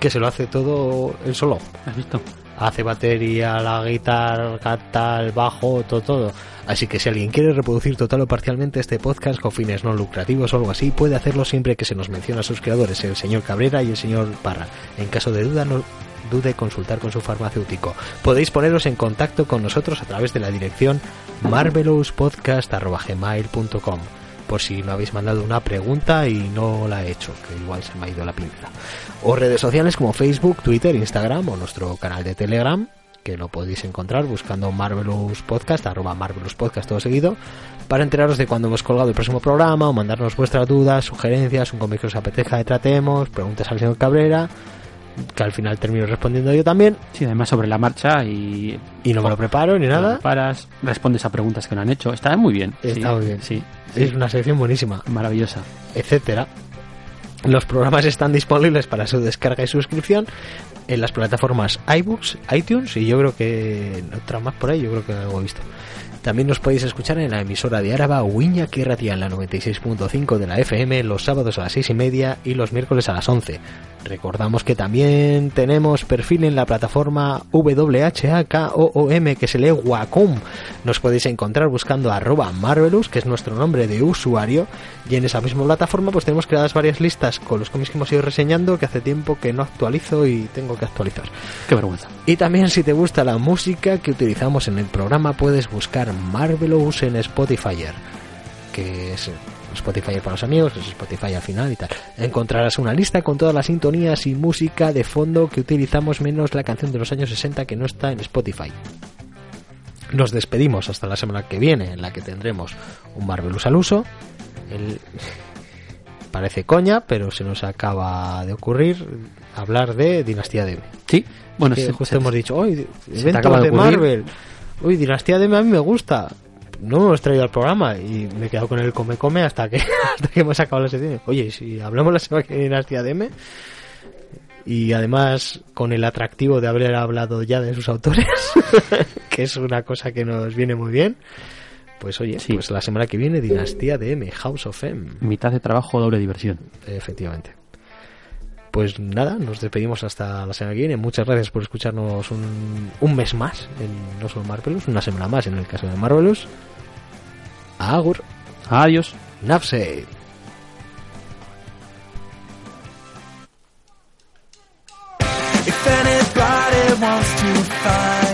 que se lo hace todo él solo. ¿Has visto? Hace batería, la guitarra, canta, el bajo, todo, todo. Así que si alguien quiere reproducir total o parcialmente este podcast con fines no lucrativos o algo así, puede hacerlo siempre que se nos mencione a sus creadores, el señor Cabrera y el señor Parra. En caso de duda, no dude consultar con su farmacéutico. Podéis poneros en contacto con nosotros a través de la dirección marvelouspodcast.gmail.com por si me habéis mandado una pregunta y no la he hecho, que igual se me ha ido la pinza. O redes sociales como Facebook, Twitter, Instagram o nuestro canal de Telegram, que lo podéis encontrar buscando Marvelous Podcast, arroba Marvelous Podcast todo seguido, para enteraros de cuando hemos colgado el próximo programa o mandarnos vuestras dudas, sugerencias, un cómic que os apetezca que tratemos, preguntas al señor Cabrera, que al final termino respondiendo yo también, Sí, además sobre la marcha y... y no me lo preparo ni nada. Paras, respondes a preguntas que no han hecho. Está muy bien. Está sí, muy bien. Sí, Es una sección buenísima. maravillosa. etcétera. Los programas están disponibles para su descarga y suscripción en las plataformas iBooks, iTunes y yo creo que otra más por ahí, yo creo que algo he visto. También nos podéis escuchar en la emisora de Áraba Wiña Ratia en la 96.5 de la FM los sábados a las 6 y media y los miércoles a las 11. Recordamos que también tenemos perfil en la plataforma WHAKOOM que se lee Wacom. Nos podéis encontrar buscando arroba Marvelous, que es nuestro nombre de usuario, y en esa misma plataforma pues tenemos creadas varias listas con los cómics que hemos ido reseñando que hace tiempo que no actualizo y tengo que actualizar. Qué vergüenza. Y también si te gusta la música que utilizamos en el programa puedes buscar Marvelous en Spotify, que es Spotify para los amigos, es Spotify al final y tal. Encontrarás una lista con todas las sintonías y música de fondo que utilizamos menos la canción de los años 60 que no está en Spotify. Nos despedimos hasta la semana que viene, en la que tendremos un Marvelous al uso. El... [LAUGHS] Parece coña, pero se nos acaba de ocurrir hablar de Dinastía de M. Sí, bueno, Que se- justo hemos dicho, hoy eventos de. Marvel. Uy, Dinastía de M a mí me gusta. No me lo he traído al programa y me he quedado con el come come hasta que [LAUGHS] hasta que hemos acabado la sección. Oye, si hablamos la semana que viene de Dinastía de M y además con el atractivo de haber hablado ya de sus autores, [LAUGHS] que es una cosa que nos viene muy bien. Pues oye, Sí. pues la semana que viene Dinastía de M, House of M. mitad de trabajo, doble diversión. Efectivamente. Pues nada, nos despedimos hasta la semana que viene. Muchas gracias por escucharnos un, un mes más en No Solo Marvelous, una semana más en el caso de Marvelous. Agur, Adiós. Nafse. If anybody wants to find